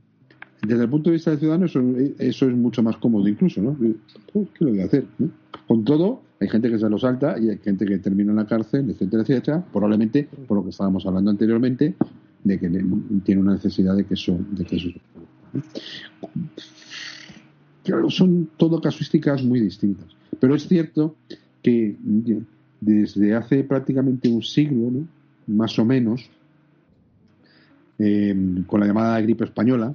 desde el punto de vista del ciudadano, eso, es mucho más cómodo incluso, ¿no? ¿Qué lo voy a hacer? Con todo, hay gente que se lo salta y hay gente que termina en la cárcel, etcétera, etcétera, probablemente por lo que estábamos hablando anteriormente, de que tiene una necesidad de que eso, de que eso Claro, son todo casuísticas muy distintas. Pero es cierto que desde hace prácticamente un siglo, más o menos, eh, con la llamada gripe española,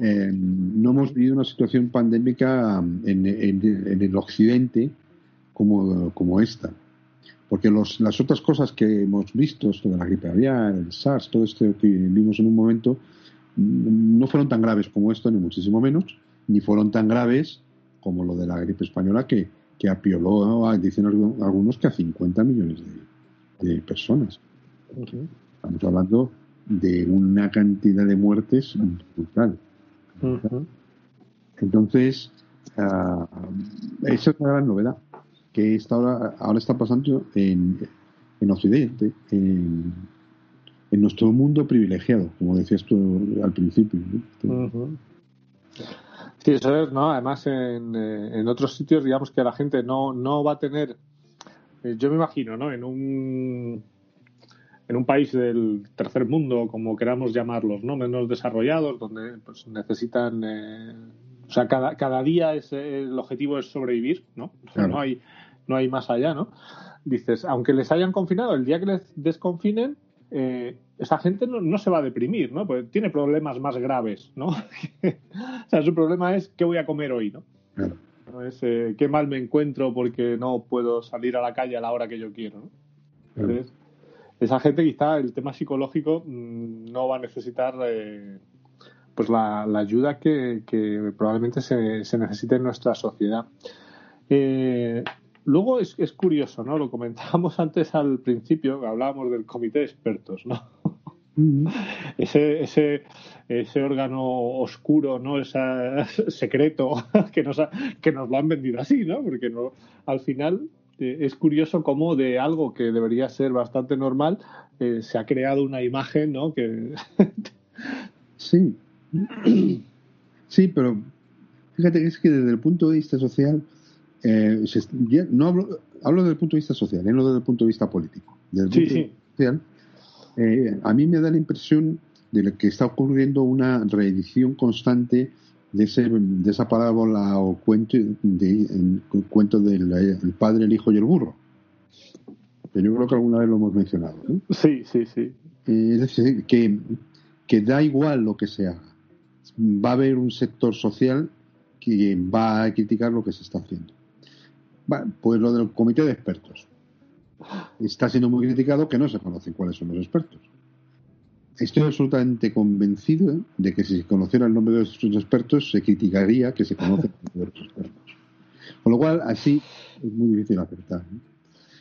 eh, no hemos vivido una situación pandémica en, en el occidente como, esta. Porque los, las otras cosas que hemos visto, esto de la gripe aviar, el SARS, todo esto que vimos en un momento, mm, no fueron tan graves como esto, ni muchísimo menos, ni fueron tan graves como lo de la gripe española que, que apioló, dicen algunos, que a 50 millones de, personas. Estamos hablando de una cantidad de muertes brutal. Entonces, uh, esa es una gran novedad que está ahora, ahora está pasando en, en Occidente, en, en, nuestro mundo privilegiado, como decías tú al principio. Sí, eso es, ¿no? Además, en, en, otros sitios, digamos que la gente no, no va a tener. Eh, yo me imagino, ¿no? En un, en un país del tercer mundo, como queramos llamarlos, ¿no? Menos desarrollados, donde pues, necesitan. Eh, o sea, cada, cada día es, el objetivo es sobrevivir, ¿no? no hay no hay más allá, ¿no? Dices, aunque les hayan confinado, el día que les desconfinen, eh, esa gente no, se va a deprimir, ¿no? Porque tiene problemas más graves, ¿no? o sea, su problema es qué voy a comer hoy, ¿no? no es eh, qué mal me encuentro porque no puedo salir a la calle a la hora que yo quiero, ¿no? Entonces, esa gente quizá el tema psicológico mm, no va a necesitar eh, pues la, ayuda que, probablemente se, se, necesite en nuestra sociedad. Eh, Luego es, es curioso, ¿no? Lo comentábamos antes al principio, hablábamos del comité de expertos, ¿no? Ese, ese, ese órgano oscuro, ¿no? Ese secreto que nos, que nos lo han vendido así, ¿no? Porque no, al final eh, es curioso cómo de algo que debería ser bastante normal eh, se ha creado una imagen, ¿no? Que... sí. Sí, pero fíjate que es que desde el punto de vista social eh, no hablo, hablo desde el punto de vista social, no desde el punto de vista político. Desde el punto de vista social, eh, a mí me da la impresión de que está ocurriendo una reedición constante de, ese, de esa parábola o cuento, de, cuento del padre, el hijo y el burro. Que yo creo que alguna vez lo hemos mencionado. Sí, sí, sí. Eh, es decir, que, que da igual lo que se haga. Va a haber un sector social que va a criticar lo que se está haciendo pues lo del comité de expertos. Está siendo muy criticado que no se conocen cuáles son los expertos. Estoy absolutamente convencido de que si se conociera el nombre de estos expertos, se criticaría que se conocen el nombre de los expertos. Con lo cual, así es muy difícil acertar.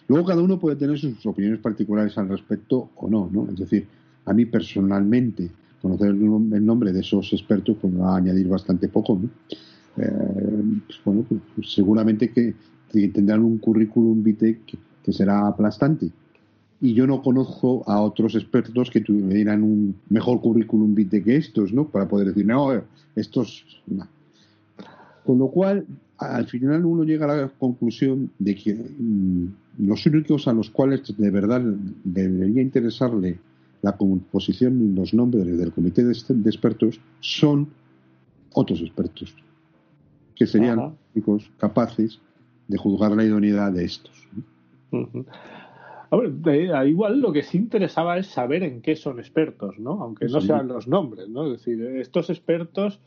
Luego, cada uno puede tener sus opiniones particulares al respecto o no, ¿no? Es decir, a mí personalmente, conocer el nombre de esos expertos pues me va a añadir bastante poco. Eh, pues, bueno, pues, pues seguramente que, tendrán un currículum vitae que será aplastante y yo no conozco a otros expertos que tuvieran un mejor currículum vitae que estos, ¿no? Para poder decir, no, estos... No. Con lo cual, al final uno llega a la conclusión de que mm, los únicos a los cuales de verdad debería interesarle la composición y los nombres del comité de, expertos son otros expertos, que serían los únicos capaces de juzgar la idoneidad de estos. Igual lo que sí interesaba es saber en qué son expertos, ¿no? Aunque no sean los nombres, ¿no? Es decir, estos expertos,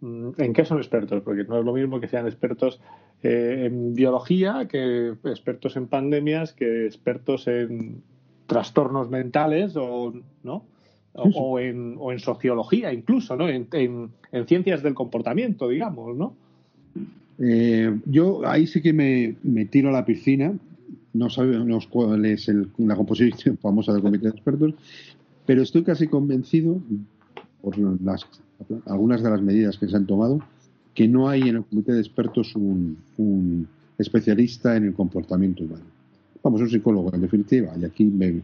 mm, ¿en qué son expertos? Porque no es lo mismo que sean expertos eh, en biología, que expertos en pandemias, que expertos en trastornos mentales o, ¿no? O, en, o en sociología incluso, ¿no? En, en, ciencias del comportamiento, digamos, ¿no? Eh, yo ahí sí que me, me, tiro a la piscina no sabemos cuál es la composición famosa del comité de expertos, pero estoy casi convencido, por las, algunas de las medidas que se han tomado, que no hay en el comité de expertos un, especialista en el comportamiento humano. Vamos, un psicólogo, en definitiva, y aquí me,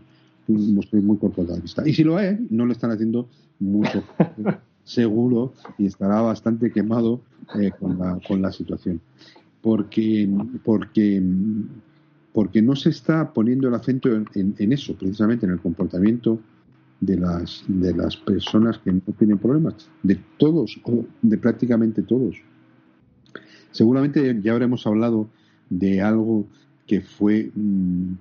estoy muy corto de la vista. Y si lo hay, no le están haciendo mucho seguro y estará bastante quemado eh, con, la, con la situación. Porque, porque porque no se está poniendo el acento en, eso, precisamente en el comportamiento de las, de las personas que no tienen problemas, de todos, de prácticamente todos. Seguramente ya habremos hablado de algo que fue, mm,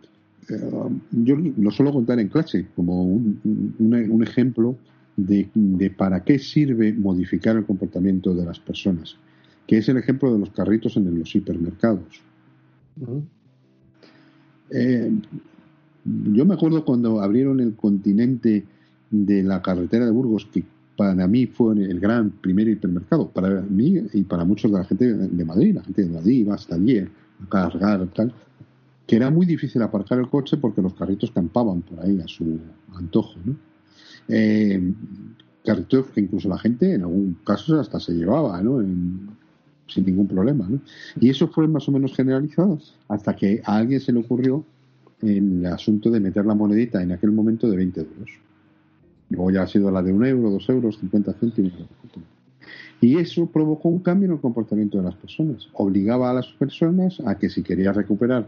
eh, yo lo suelo contar en clase como un, ejemplo de, para qué sirve modificar el comportamiento de las personas, que es el ejemplo de los carritos en los hipermercados. Eh, yo me acuerdo cuando abrieron el continente de la carretera de Burgos, que para mí fue el gran primer hipermercado, para mí y para muchos de la gente de Madrid, la gente de Madrid iba hasta allí a cargar, tal, que era muy difícil aparcar el coche porque los carritos campaban por ahí a su antojo. ¿no? Eh, carritos que incluso la gente en algún caso hasta se llevaba, ¿no? Sin ningún problema. ¿no? Y eso fue más o menos generalizado hasta que a alguien se le ocurrió el asunto de meter la monedita en aquel momento de 20 euros. Luego ya ha sido la de un euro, dos euros, 50 céntimos. Y eso provocó un cambio en el comportamiento de las personas. Obligaba a las personas a que si quería recuperar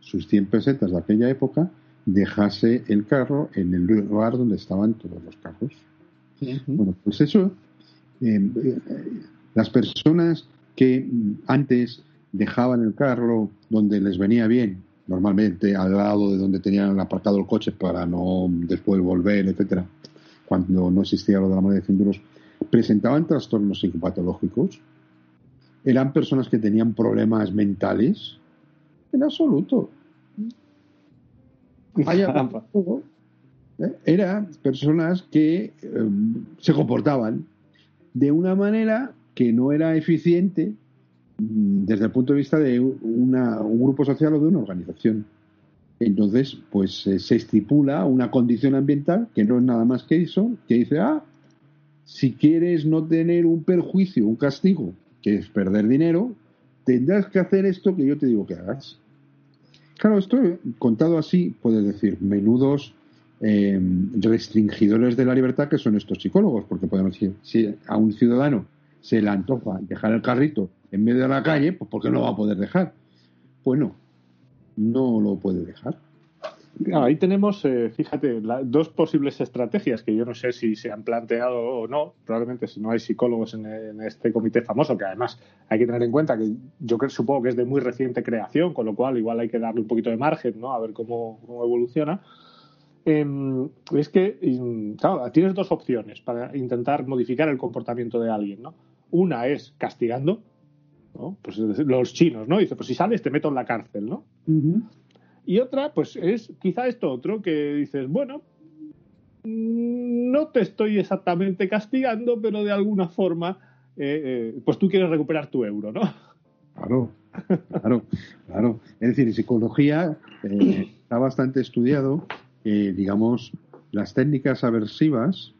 sus 100 pesetas de aquella época, dejase el carro en el lugar donde estaban todos los carros. Bueno, pues eso, eh, eh, las personas que antes dejaban el carro donde les venía bien, normalmente al lado de donde tenían aparcado el coche para no después volver, etcétera, cuando no existía lo de la moneda de 100 euros, presentaban trastornos psicopatológicos, eran personas que tenían problemas mentales, en absoluto. ¿eh? eran personas que em, se comportaban de una manera que no era eficiente mm, desde el punto de vista de una, un grupo social o de una organización. Entonces, pues eh, se estipula una condición ambiental que no es nada más que eso, que dice, ah, si quieres no tener un perjuicio, un castigo, que es perder dinero, tendrás que hacer esto que yo te digo que hagas. Claro, esto contado así, puedes decir, menudos eh, restringidores de la libertad que son estos psicólogos, porque podemos decir, si a un ciudadano se le antoja dejar el carrito en medio de la calle, pues ¿por qué no va a poder dejar? Pues no, no lo puede dejar. ahí tenemos, eh, fíjate, dos posibles estrategias que yo no sé si se han planteado o no. Probablemente si no hay psicólogos en, este comité famoso, que además hay que tener en cuenta que yo creo, supongo que es de muy reciente creación, con lo cual igual hay que darle un poquito de margen, ¿no? A ver cómo, evoluciona. Em, es que, claro, tienes dos opciones para intentar modificar el comportamiento de alguien, ¿no? Una es castigando, ¿no? Pues los chinos, ¿no? Dice, pues si sales te meto en la cárcel, ¿no? Y otra, pues es quizá esto otro que dices, bueno, no te estoy exactamente castigando, pero de alguna forma, eh, eh, pues tú quieres recuperar tu euro, ¿no? Claro, claro, claro. Es decir, en psicología eh, está bastante estudiado digamos, las técnicas aversivas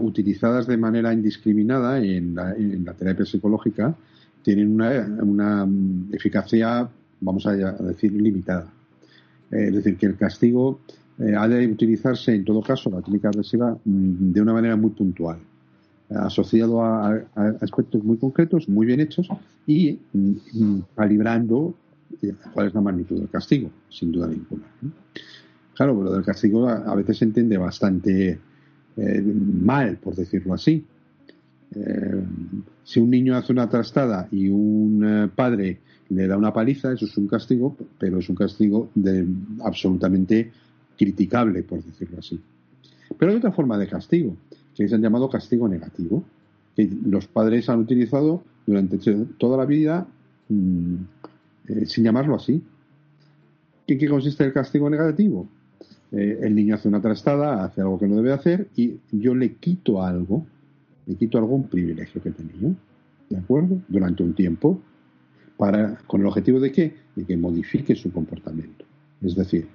utilizadas de manera indiscriminada en la, terapia psicológica tienen una, mm, eficacia, vamos a decir, limitada. es decir, que el castigo eh, ha de utilizarse en todo caso la técnica agresiva mm, de una manera muy puntual, asociado a, aspectos muy concretos, muy bien hechos y mm, calibrando eh, cuál es la magnitud del castigo, sin duda ninguna. Claro, pero del castigo a, veces se entiende bastante eh, mal, por decirlo así. si un niño hace una trastada y un padre le da una paliza, eso es un castigo, pero es un castigo absolutamente criticable, por decirlo así. Pero hay otra forma de castigo, que se han llamado castigo negativo, que los padres han utilizado durante toda la vida mm, eh, sin llamarlo así. ¿En qué consiste el castigo negativo? Eh, el niño hace una trastada, hace algo que no debe hacer y yo le quito algo, le quito algún privilegio que tenía, ¿de acuerdo? Durante un tiempo, para, con el objetivo de qué? De que modifique su comportamiento. Es decir,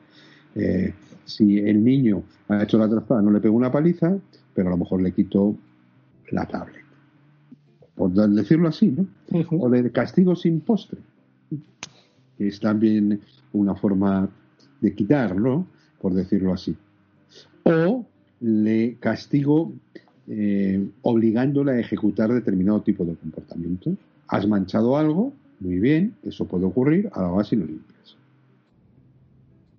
eh, si el niño ha hecho la trazada, no le pego una paliza, pero a lo mejor le quito la tablet. Por decirlo así, ¿no? O de castigo sin postre, que es también una forma de quitarlo, por decirlo así. O le castigo eh, obligándole a ejecutar determinado tipo de comportamientos. Has manchado algo, muy bien, eso puede ocurrir, a la base y lo limpias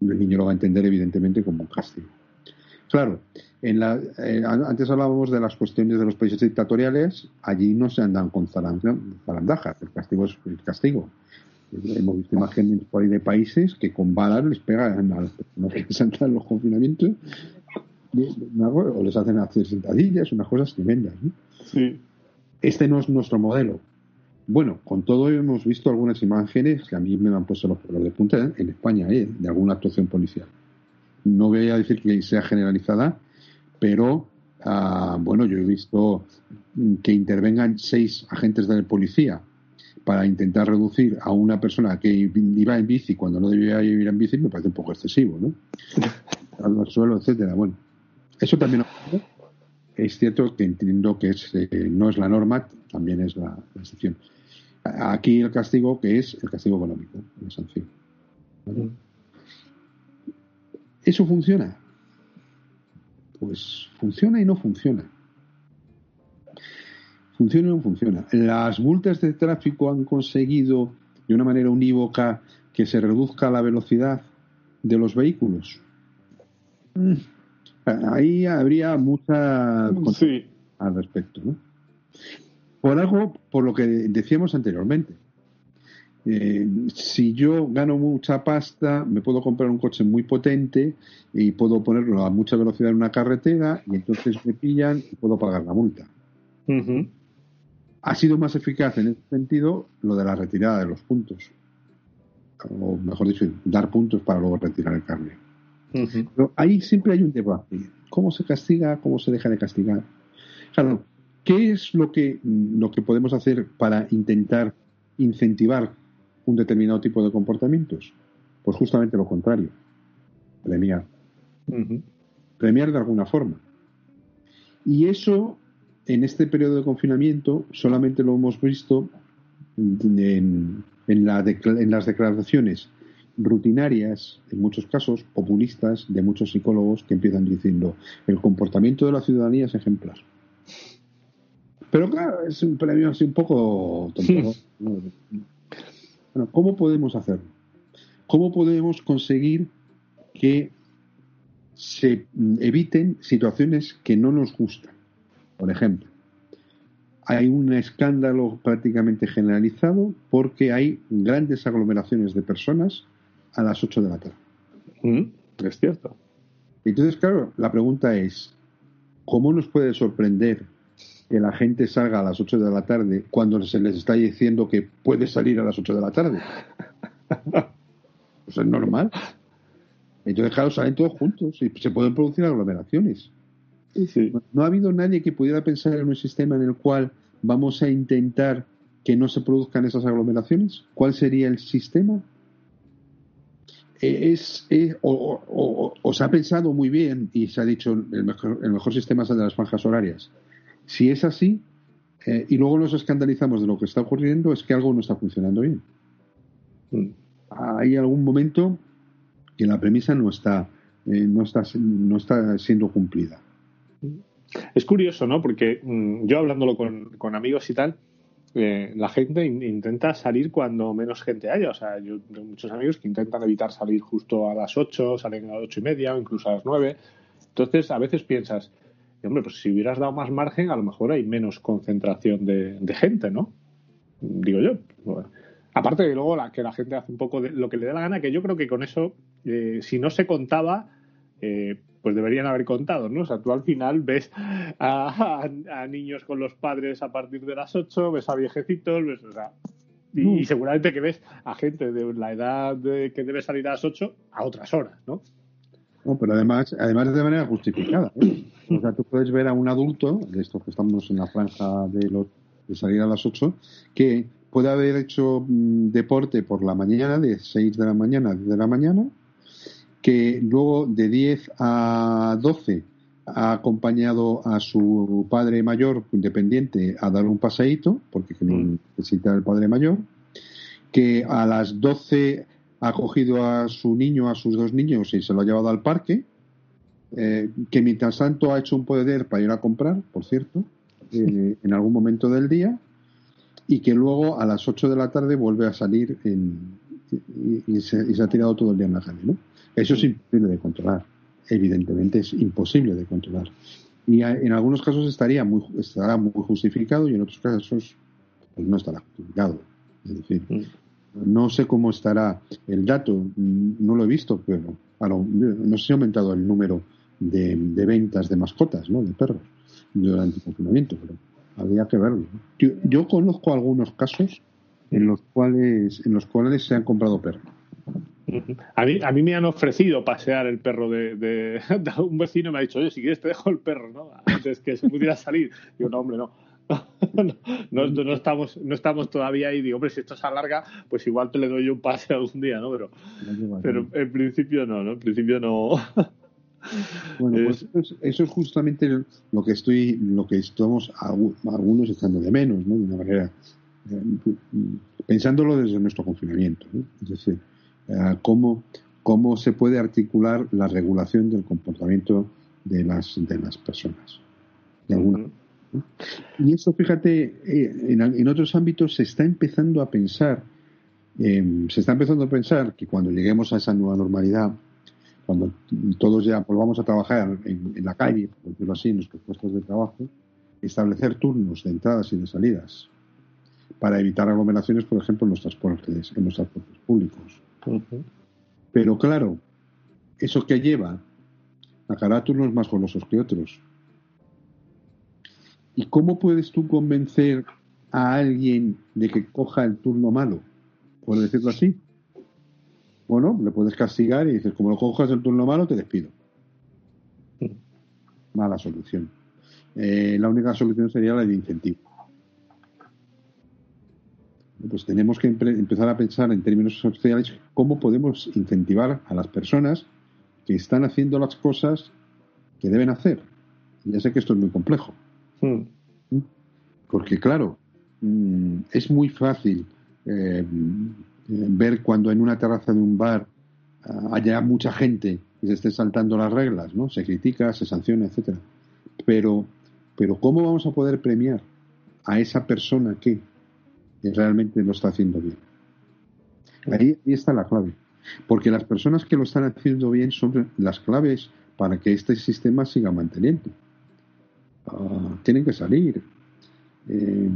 el niño lo va a entender evidentemente como un castigo. Claro, en la, eh, antes hablábamos de las cuestiones de los países dictatoriales, allí no se andan con zarandajas, el castigo es el castigo. Hemos visto imágenes por ahí de países que con balas les pegan a las personas que en los confinamientos o les hacen hacer sentadillas, unas cosas tremendas. Este no es nuestro modelo. Bueno, con todo hemos visto algunas imágenes que a mí me han puesto los pelos de punta en España, ¿eh? de alguna actuación policial. No voy a decir que sea generalizada, pero ah, bueno, yo he visto que intervengan seis agentes de la policía para intentar reducir a una persona que iba en bici cuando no debía ir en bici, me parece un poco excesivo, ¿no? Al suelo, etcétera. Bueno, eso también es cierto que entiendo que eh, no es la norma, también es la excepción. Aquí el castigo, que es el castigo económico, la sanción. ¿Eso funciona? Pues funciona y no funciona. Funciona y no funciona. Las multas de tráfico han conseguido de una manera unívoca que se reduzca la velocidad de los vehículos. Mm. Ahí habría mucha sí. al respecto. ¿no? por algo por lo que decíamos anteriormente. Eh, si yo gano mucha pasta, me puedo comprar un coche muy potente y puedo ponerlo a mucha velocidad en una carretera y entonces me pillan y puedo pagar la multa. Ha sido más eficaz en ese sentido lo de la retirada de los puntos. O mejor dicho, dar puntos para luego retirar el carne. Pero ahí siempre hay un debate. ¿Cómo se castiga? ¿Cómo se deja de castigar? Claro, ¿Qué es lo que, lo que podemos hacer para intentar incentivar un determinado tipo de comportamientos? Pues justamente lo contrario, premiar. Premiar de alguna forma. Y eso, en este periodo de confinamiento, solamente lo hemos visto en, en las declaraciones rutinarias, en muchos casos populistas, de muchos psicólogos que empiezan diciendo el comportamiento de la ciudadanía es ejemplar. Pero claro, es un premio así un poco tonto. Bueno, ¿cómo podemos hacerlo? ¿Cómo podemos conseguir que se eviten situaciones que no nos gustan? Por ejemplo, hay un escándalo prácticamente generalizado porque hay grandes aglomeraciones de personas a las 8 de la tarde. Mm, es cierto. Entonces, claro, la pregunta es, ¿cómo nos puede sorprender que la gente salga a las 8 de la tarde cuando se les está diciendo que puede salir a las 8 de la tarde. Pues es normal. Entonces, claro, salen todos juntos y se pueden producir aglomeraciones. No ha habido nadie que pudiera pensar en un sistema en el cual vamos a intentar que no se produzcan esas aglomeraciones. ¿Cuál sería el sistema? Eh, es, o, se ha pensado muy bien y se ha dicho el mejor, el mejor sistema es el de las franjas horarias. Si es así, eh, y luego nos escandalizamos de lo que está ocurriendo, es que algo no está funcionando bien. Mm. Hay algún momento que la premisa no está, eh, no está, no está siendo cumplida. Es curioso, ¿no? Porque mm, yo hablándolo con, con amigos y tal, eh, la gente intenta salir cuando menos gente haya. O sea, yo tengo muchos amigos que intentan evitar salir justo a las 8, salen a las ocho y media o incluso a las 9. Entonces, a veces piensas, hombre, pues si hubieras dado más margen, a lo mejor hay menos concentración de, gente, ¿no? Digo yo. aparte de luego la, que la gente hace un poco de lo que le dé la gana, que yo creo que con eso, eh, si no se contaba, eh, pues deberían haber contado, ¿no? O sea, tú al final ves a, niños con los padres a partir de las 8, ves a viejecitos, ves, o sea, y, mm. seguramente que ves a gente de la edad de, que debe salir a las 8 a otras horas, ¿no? No, pero además, además de manera justificada. ¿eh? O sea, tú puedes ver a un adulto, de estos que estamos en la franja de, de salir a las 8, que puede haber hecho mm, deporte por la mañana, de 6 de la mañana a 10 de la mañana, que luego de 10 a 12 ha acompañado a su padre mayor independiente a dar un paseíto, porque mm. necesita el padre mayor, que a las 12 ha cogido a su niño, a sus dos niños y se lo ha llevado al parque, eh, que mientras tanto ha hecho un poder para ir a comprar, por cierto, eh, en algún momento del día, y que luego a las 8 de la tarde vuelve a salir y, se, ha tirado todo el día en la calle, ¿no? Eso es imposible de controlar. Evidentemente es imposible de controlar. Y en algunos casos estaría muy, estará muy justificado y en otros casos pues no estará justificado. Es decir, mm. no sé cómo estará el dato, no lo he visto, pero no sé si ha aumentado el número de, ventas de mascotas, ¿no? de perros, durante el confinamiento, pero habría que verlo. Yo, yo, conozco algunos casos en los cuales en los cuales se han comprado perros a mí, a mí me han ofrecido pasear el perro de, un vecino me ha dicho, oye, si quieres te dejo el perro, ¿no? Antes que se pudiera salir. Digo, no, hombre, no. No, no, estamos, no estamos todavía ahí. Digo, hombre, si esto se alarga, pues igual te le doy yo un paseo algún día, ¿no? Pero, pero en principio no, ¿no? En principio no. Bueno, pues eso es, justamente lo que estoy, lo que estamos algunos echando de menos, ¿no? De una manera, eh, pensándolo desde nuestro confinamiento, ¿no? Es decir, cómo, cómo se puede articular la regulación del comportamiento de las, de las personas. Y eso, fíjate, eh, en, otros ámbitos se está empezando a pensar, em, se está empezando a pensar que cuando lleguemos a esa nueva normalidad, cuando todos ya volvamos a trabajar en, la calle, por decirlo así, en nuestros puestos de trabajo, establecer turnos de entradas y de salidas para evitar aglomeraciones, por ejemplo, en los transportes, en los transportes públicos. Pero claro, eso que lleva a carátulos más golosos que otros. ¿Y cómo puedes tú convencer a alguien de que coja el turno malo? Por decirlo así. Bueno, le puedes castigar y dices, como lo cojas el turno malo, te despido. Mala solución. Eh, la única solución sería la de incentivo pues tenemos que empezar a pensar en términos sociales cómo podemos incentivar a las personas que están haciendo las cosas que deben hacer. Ya sé que esto es muy complejo. Hmm. ¿Mm? Porque, claro, mm, es muy fácil eh, ver cuando en una terraza de un bar ah, haya mucha gente y se esté saltando las reglas, ¿no? Se critica, se sanciona, etcétera. Pero, pero ¿cómo vamos a poder premiar a esa persona que realmente lo está haciendo bien. Ahí, está la clave. Porque las personas que lo están haciendo bien son las claves para que este sistema siga manteniendo. Ah, tienen que salir eh,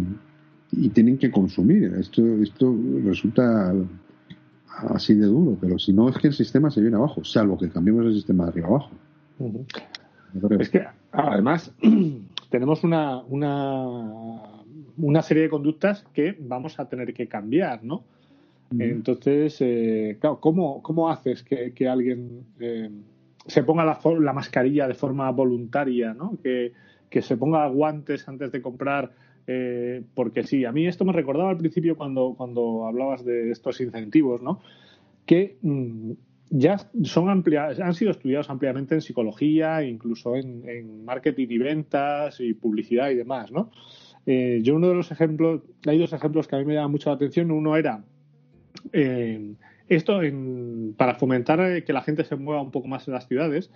y tienen que consumir. Esto, esto resulta así de duro, pero si no es que el sistema se viene abajo, salvo que cambiemos el sistema de arriba abajo. Es que además tenemos una, una una serie de conductas que vamos a tener que cambiar, ¿no? Entonces, eh, claro, ¿cómo, ¿cómo, haces que, alguien eh, se ponga la, la, mascarilla de forma voluntaria, ¿no? que, que se ponga guantes antes de comprar? Eh, porque sí, a mí esto me recordaba al principio cuando, cuando hablabas de estos incentivos, ¿no? que mm, ya son amplias, han sido estudiados ampliamente en psicología, incluso en, marketing y ventas y publicidad y demás, ¿no? Eh, yo uno de los ejemplos, hay dos ejemplos que a mí me llaman mucho la atención. Uno era eh, esto para fomentar que la gente se mueva un poco más en las ciudades.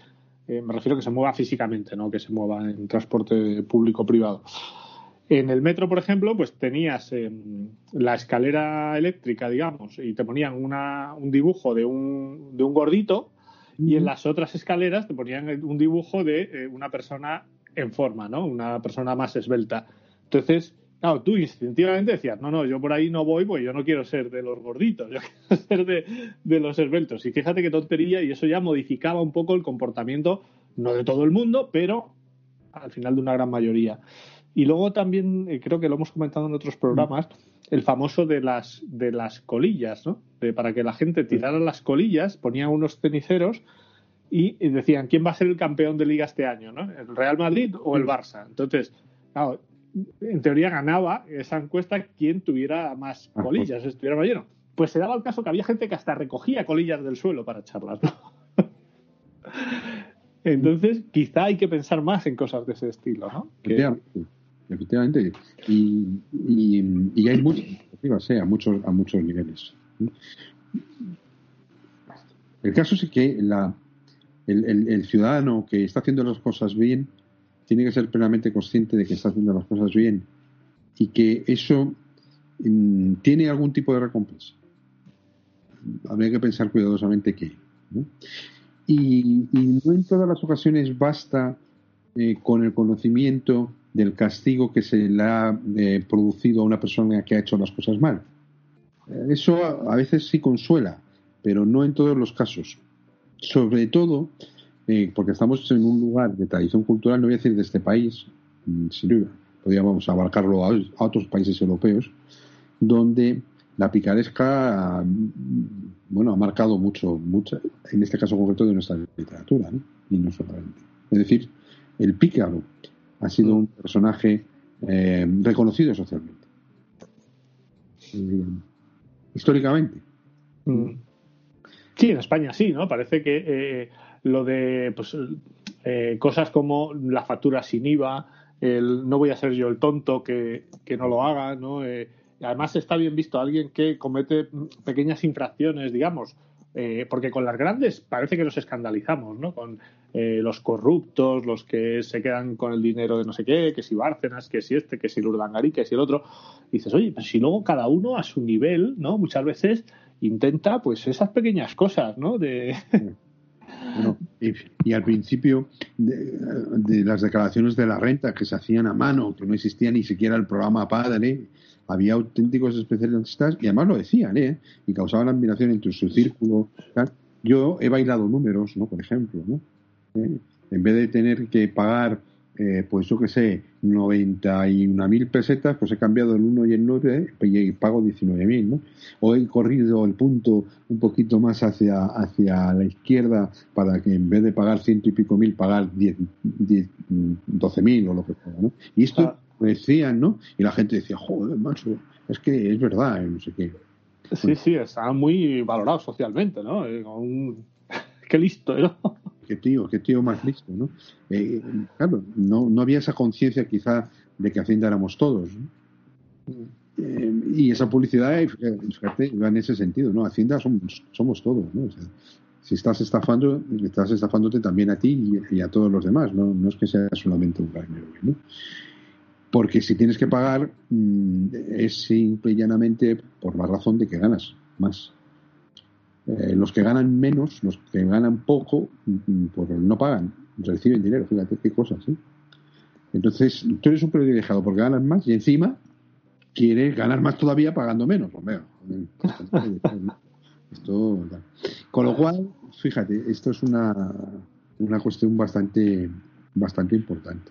Eh, me refiero a que se mueva físicamente, no que se mueva en transporte público-privado. En el metro, por ejemplo, pues tenías la escalera eléctrica, digamos, y te ponían un dibujo de un, de un gordito, y en las otras escaleras te ponían un dibujo de una persona en forma, ¿no? Una persona más esbelta. Entonces, claro, tú instintivamente decías, no, no, yo por ahí no voy, pues yo no quiero ser de los gorditos, yo quiero ser de, los esbeltos. Y fíjate qué tontería, y eso ya modificaba un poco el comportamiento, no de todo el mundo, pero al final de una gran mayoría. Y luego también, eh, creo que lo hemos comentado en otros programas, el famoso de las, de las colillas, ¿no? De, para que la gente tirara las colillas, ponían unos ceniceros y, decían, ¿quién va a ser el campeón de liga este año, ¿no? ¿El Real Madrid o el Barça? Entonces, claro, en teoría ganaba esa encuesta quien tuviera más ah, colillas, pues. estuviera más lleno. Pues se daba el caso que había gente que hasta recogía colillas del suelo para echarlas. Entonces, quizá hay que pensar más en cosas de ese estilo, ¿no? Efectivamente. Y, y, hay muchas eh, a muchos, a muchos niveles. El caso es que la, el ciudadano que está haciendo las cosas bien tiene que ser plenamente consciente de que está haciendo las cosas bien y que eso mm, tiene algún tipo de recompensa. Habría que pensar cuidadosamente qué. Y, no en todas las ocasiones basta eh, con el conocimiento del castigo que se le ha eh, producido a una persona que ha hecho las cosas mal. Eso a veces sí consuela, pero no en todos los casos. Sobre todo eh, porque estamos en un lugar de tradición cultural, no voy a decir de este país, mm, podríamos abarcarlo a, otros países europeos, donde la picaresca, mm, bueno, ha marcado mucho, mucho, en este caso concreto de nuestra literatura, y no solamente. Es decir, el pícaro ha sido un personaje eh, reconocido socialmente. Eh, históricamente. Mm. Sí, en España sí, ¿no? Parece que lo de pues, eh, cosas como la factura sin IVA, el no voy a ser yo el tonto que, no lo haga, ¿no? Eh, además está bien visto alguien que comete pequeñas infracciones, digamos, eh, porque con las grandes parece que nos escandalizamos, ¿no? Con los corruptos, los que se quedan con el dinero de no sé qué, que si Bárcenas, que si este, que si Lurdangarí, que si el otro. dices, oye, pues si luego cada uno a su nivel, ¿no? Muchas veces intenta, pues, esas pequeñas cosas, ¿no? De... y, al principio de, las declaraciones de la renta que se hacían a mano, que no existía ni siquiera el programa Padre, había auténticos especialistas y además lo decían, ¿eh? Y causaban admiración entre su círculo. Yo he bailado números, ¿no? Por ejemplo, ¿no? ¿Eh? En vez de tener que pagar eh, pues yo que sé, 91.000 pesetas, pues he cambiado el 1 y el 9 y pago 19.000, ¿no? O he corrido el punto un poquito más hacia, hacia la izquierda para que en vez de pagar ciento y pico mil, pagar 10, 12.000 o lo que fuera, ¿no? Y esto ah. decían, ¿no? Y la gente decía, joder, macho, es que es verdad, no sé qué. Sí, sí, está muy valorado socialmente, ¿no? Eh, qué listo, ¿no? Qué tío, qué tío más listo, ¿no? Eh, claro, no, no había esa conciencia quizá de que Hacienda éramos todos, eh, y esa publicidad, fíjate, va en ese sentido, ¿no? Hacienda somos, todos, ¿no? si estás estafando, estás estafándote también a ti y, a todos los demás, ¿no? No es que sea solamente un gran ¿no? Porque si tienes que pagar, mm, es simple y llanamente por la razón de que ganas más. Eh, los que ganan menos, los que ganan poco, mm, pues no pagan, reciben dinero, fíjate qué cosas. ¿eh? Entonces, tú eres un privilegiado porque ganas más y encima quieres ganar más todavía pagando menos. esto, con lo cual, fíjate, esto es una, una cuestión bastante, bastante importante.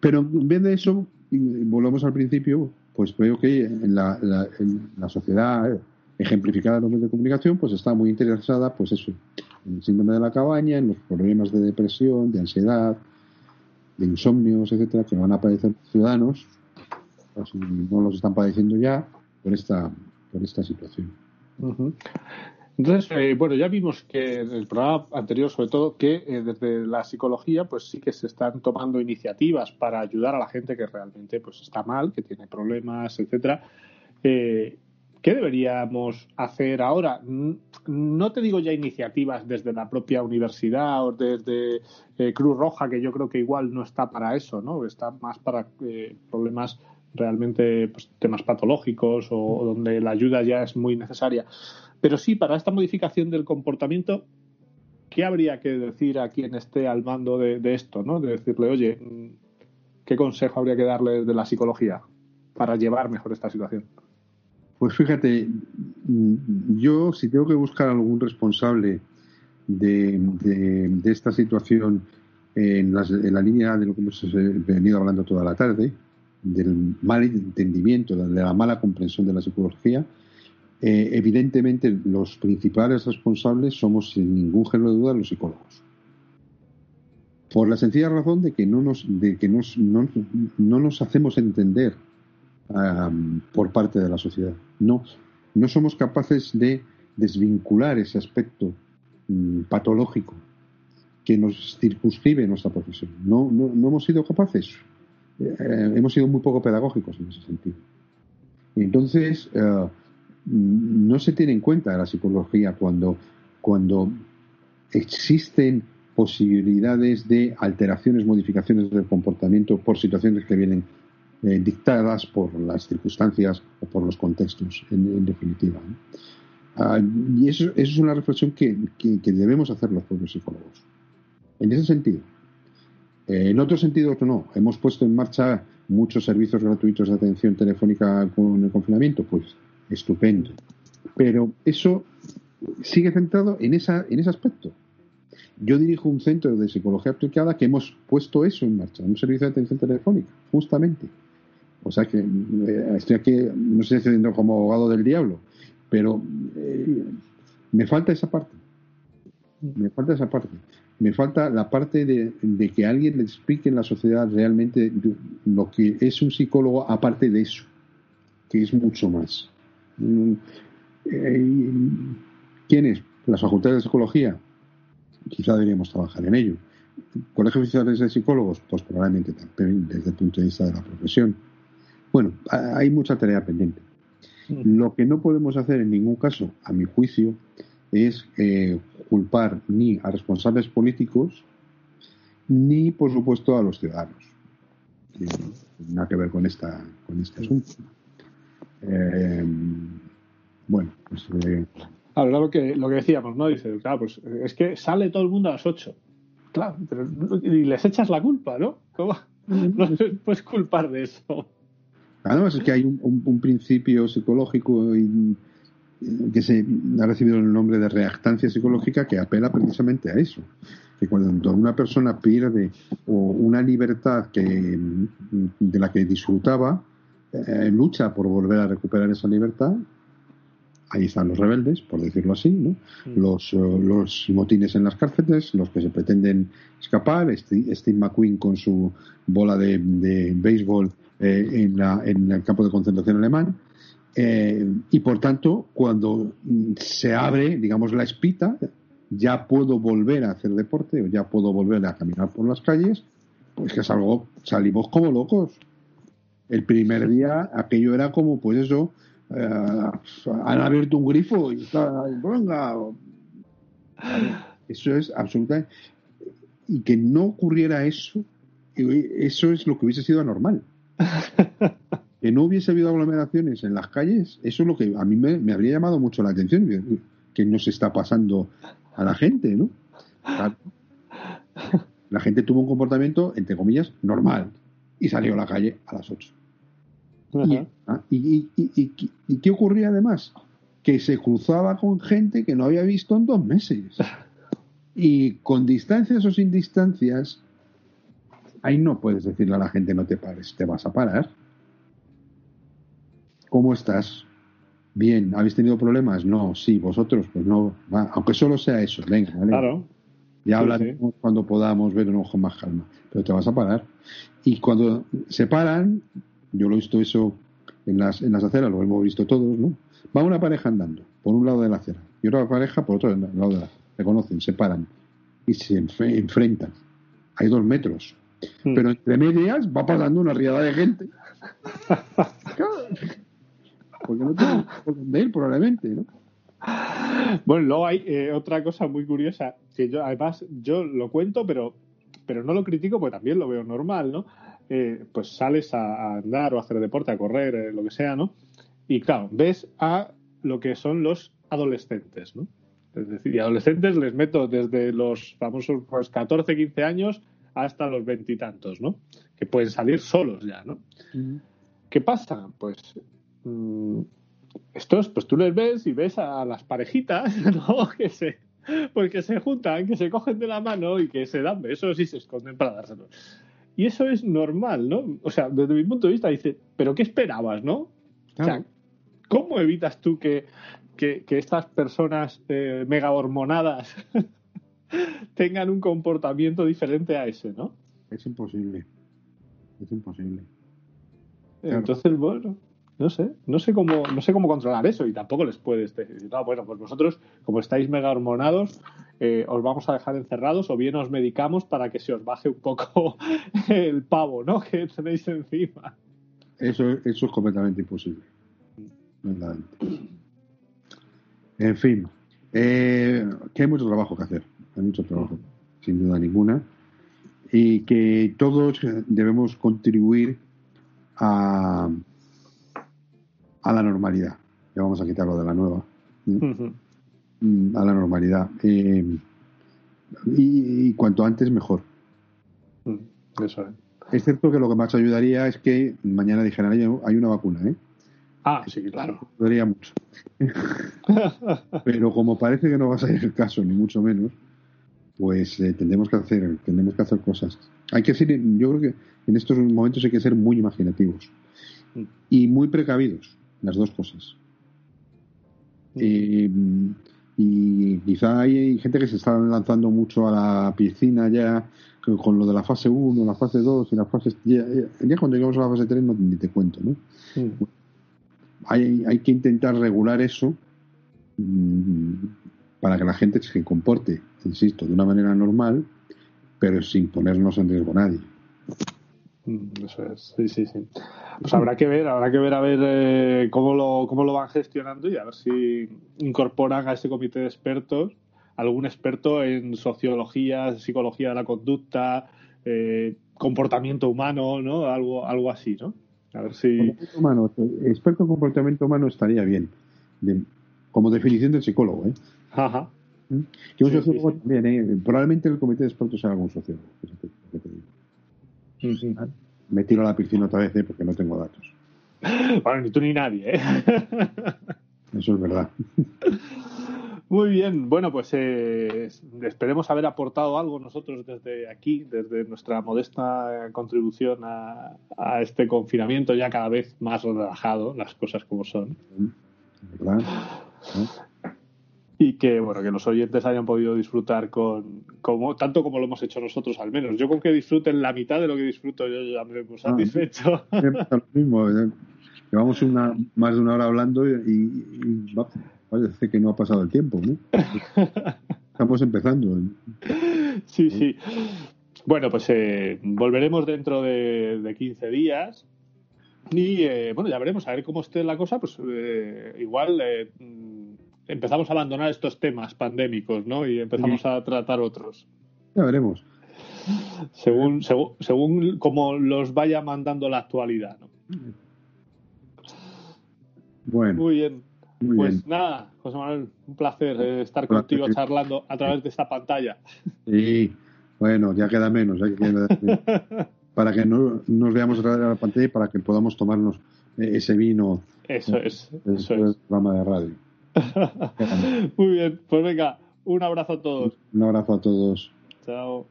Pero en vez de eso, volvemos al principio, pues veo que en la, en la sociedad ejemplificada en los medios de comunicación, pues está muy interesada, pues eso, en el síndrome de la cabaña, en los problemas de depresión, de ansiedad, de insomnios, etcétera, que van a padecer ciudadanos, si no los están padeciendo ya, por esta, por esta situación. Entonces, eh, bueno, ya vimos que en el programa anterior, sobre todo, que eh, desde la psicología, pues sí que se están tomando iniciativas para ayudar a la gente que realmente pues está mal, que tiene problemas, etcétera. Eh, ¿Qué deberíamos hacer ahora? No te digo ya iniciativas desde la propia universidad o desde eh, Cruz Roja, que yo creo que igual no está para eso, ¿no? Está más para eh, problemas realmente, pues, temas patológicos o, donde la ayuda ya es muy necesaria. Pero sí, para esta modificación del comportamiento, ¿qué habría que decir a quien esté al mando de, de esto, ¿no? De decirle, oye, ¿qué consejo habría que darle de la psicología para llevar mejor esta situación? Pues fíjate, mm, yo si tengo que buscar algún responsable de, esta situación en, la línea de lo que hemos venido hablando toda la tarde, del mal entendimiento, de la mala comprensión de la psicología, eh, evidentemente los principales responsables somos sin ningún género de duda los psicólogos. Por la sencilla razón de que no nos, de que no, no nos hacemos entender por parte de la sociedad. No, no somos capaces de desvincular ese aspecto mm, patológico que nos circunscribe nuestra profesión. No, no, no hemos sido capaces. Eh, hemos sido muy poco pedagógicos en ese sentido. Entonces, eh, no se tiene en cuenta la psicología cuando, cuando existen posibilidades de alteraciones, modificaciones del comportamiento por situaciones que vienen eh, dictadas por las circunstancias o por los contextos, en, definitiva. Ah, y eso, es una reflexión que, debemos hacer los propios psicólogos. En ese sentido. Eh, en otros sentidos, no. Hemos puesto en marcha muchos servicios gratuitos de atención telefónica con el confinamiento, pues estupendo. Pero eso sigue centrado en, en ese aspecto. Yo dirijo un centro de psicología aplicada que hemos puesto eso en marcha, un servicio de atención telefónica, justamente. O sea que eh, estoy aquí, no sé si como abogado del diablo, pero eh, me falta esa parte. Me falta esa parte. Me falta la parte de, que alguien le explique en la sociedad realmente lo que es un psicólogo aparte de eso, que es mucho más. Mm, eh, ¿Quién es? Las facultades de psicología. Quizá deberíamos trabajar en ello. ¿Colegios oficiales de psicólogos? Pues probablemente también desde el punto de vista de la profesión bueno, hay mucha tarea pendiente. Mm. Lo que no podemos hacer en ningún caso, a mi juicio, es eh, culpar ni a responsables políticos ni, por supuesto, a los ciudadanos. nada que ver con, esta, con este asunto. Eh, bueno, pues. Eh, Ahora lo que, lo que decíamos, ¿no? Dice, claro, pues es que sale todo el mundo a las 8. Claro, pero y les echas la culpa, ¿no? ¿Cómo? Mm. No puedes culpar de eso. Además es que hay un, principio psicológico que se ha recibido el nombre de reactancia psicológica que apela precisamente a eso. Que cuando una persona pierde una libertad que, de la que disfrutaba, eh, lucha por volver a recuperar esa libertad, ahí están los rebeldes, por decirlo así, ¿no? Mm. Los, eh, los, motines en las cárceles, los que se pretenden escapar, Steve, McQueen con su bola de, de béisbol eh, en, la, en, el campo de concentración alemán. Eh, y por tanto, cuando se abre, digamos, la espita, ya puedo volver a hacer deporte o ya puedo volver a caminar por las calles, pues que salgo, salimos como locos. El primer día aquello era como, pues eso, eh, han abierto un grifo y está, venga. Eso es absolutamente. Y que no ocurriera eso, eso es lo que hubiese sido anormal. que no hubiese habido aglomeraciones en las calles, eso es lo que a mí me, habría llamado mucho la atención, que no se está pasando a la gente, ¿no? La gente tuvo un comportamiento, entre comillas, normal y salió a la calle a las 8. Ah, y, y, qué ocurría además? Que se cruzaba con gente que no había visto en dos meses. Y con distancias o sin distancias, ahí no puedes decirle a la gente no te pares, te vas a parar. ¿cómo estás? Bien, ¿habéis tenido problemas? No, sí, vosotros, pues no, va, aunque solo sea eso, venga, ¿vale? Claro. Ya Sí, hablaremos cuando podamos ver un ojo más calma, pero te vas a parar. Y cuando se paran, yo lo he visto eso en las, en las aceras, lo hemos visto todos, ¿no? Va una pareja andando por un lado de la acera y otra pareja por otro lado de la acera. Se conocen, se paran y se enfrentan. Hay dos metros. Mm. Pero entre medias va pasando una riada de gente. Porque no tienen por dónde ir, probablemente, ¿no? Bueno, luego hay eh, otra cosa muy curiosa, que yo además yo lo cuento, pero, pero no lo critico porque también lo veo normal, ¿no? Eh, pues sales a, a andar o a hacer deporte, a correr, eh, lo que sea, ¿no? Y claro, ves a lo que son los adolescentes, ¿no? Es decir, y adolescentes les meto desde los famosos pues, 14, 15 años hasta los veintitantos, ¿no? Que pueden salir solos ya, ¿no? ¿Qué pasa? Pues mm, estos, pues tú les ves y ves a las parejitas, ¿no? Que se, pues que se juntan, que se cogen de la mano y que se dan besos y se esconden para dárselos. Y eso es normal, ¿no? O sea, desde mi punto de vista, dice, ¿pero qué esperabas, no? O sea. ¿cómo evitas tú que, que, que estas personas eh, mega hormonadas tengan un comportamiento diferente a ese, ¿no? Es imposible. Es imposible. Claro. Entonces, bueno, no sé, no sé cómo, no sé cómo controlar eso y tampoco les puedes decir, no, bueno, pues vosotros, como estáis mega hormonados, eh, os vamos a dejar encerrados o bien os medicamos para que se os baje un poco el pavo, ¿no? Que tenéis encima. Eso, eso es completamente imposible. Verdaderamente. En fin, eh, que hay mucho trabajo que hacer. Hay mucho trabajo, sin duda ninguna. Y que todos debemos contribuir a, a la normalidad. Ya vamos a quitarlo de la nueva. ¿eh? Mm, A la normalidad. Eh, y, y cuanto antes, mejor. Eso es. Es cierto que lo que más ayudaría es que mañana dijeran, "Oye, hay una vacuna, ¿eh? Ah, sí, claro. Ayudaría mucho. Pero como parece que no va a ser el caso, ni mucho menos, pues eh, tendremos que hacer, tendremos que hacer cosas. Hay que ser, yo creo que en estos momentos hay que ser muy imaginativos y muy precavidos, las dos cosas. Eh, y quizá hay gente que se está lanzando mucho a la piscina ya con- lo de la fase 1, la fase 2 y la fase... Ya, ya- cuando lleguemos a la fase 3 no, ni te cuento, ¿no? Hay, hay que intentar regular eso mm, para que la gente se comporte, insisto, de una manera normal, pero sin ponernos en riesgo a nadie. Mm, Eso es, sí, sí, sí. Pues habrá que ver, habrá que ver a ver eh, cómo lo cómo lo van gestionando y a ver si incorporan a ese comité de expertos algún experto en sociología, psicología de la conducta, eh, comportamiento humano, ¿no? Algo algo así, ¿no? A ver si humano, experto en comportamiento humano estaría bien, Bien, como definición del psicólogo. ¿eh? Ajá. Que un Sí, sociólogo sí, sí. también, ¿eh? probablemente el comité de expertos sea algún sociólogo. fíjate lo que te digo. Ujú. Me tiro a la piscina otra vez ¿eh? porque no tengo datos. Bueno, ni tú ni nadie, ¿eh? Eso es verdad. Muy bien, bueno, pues eh, esperemos haber aportado algo nosotros desde aquí, desde nuestra modesta contribución a, a este confinamiento ya cada vez más relajado, las cosas como son, ¿verdad? ¿No? Y que bueno que los oyentes hayan podido disfrutar con como tanto como lo hemos hecho nosotros al menos. Yo con que disfruten la mitad de lo que disfruto yo ya me he satisfecho. Lo mismo. ¿eh? Llevamos una, más de una hora hablando y, y va- parece que no ha pasado el tiempo. ¿no? Estamos empezando. ¿eh? Sí, sí. Bueno, pues eh, volveremos dentro de, de 15 días. Y eh, bueno, ya veremos, a ver cómo esté la cosa. Pues eh, igual eh, empezamos a abandonar estos temas pandémicos, ¿no? Y empezamos a tratar otros. Ya veremos. Según, según, según como los vaya mandando la actualidad, ¿no? Bueno, Muy bien. muy Pues bien. nada, José Manuel, un placer eh, estar Placer. contigo charlando a través de esta pantalla. Sí, bueno, ya queda menos. ya queda menos. para que no nos veamos a través de la pantalla y para que podamos tomarnos eh, ese vino Eso es, eso es. programa de radio. Muy bien, pues venga, un abrazo a todos. Un abrazo a todos. Chao.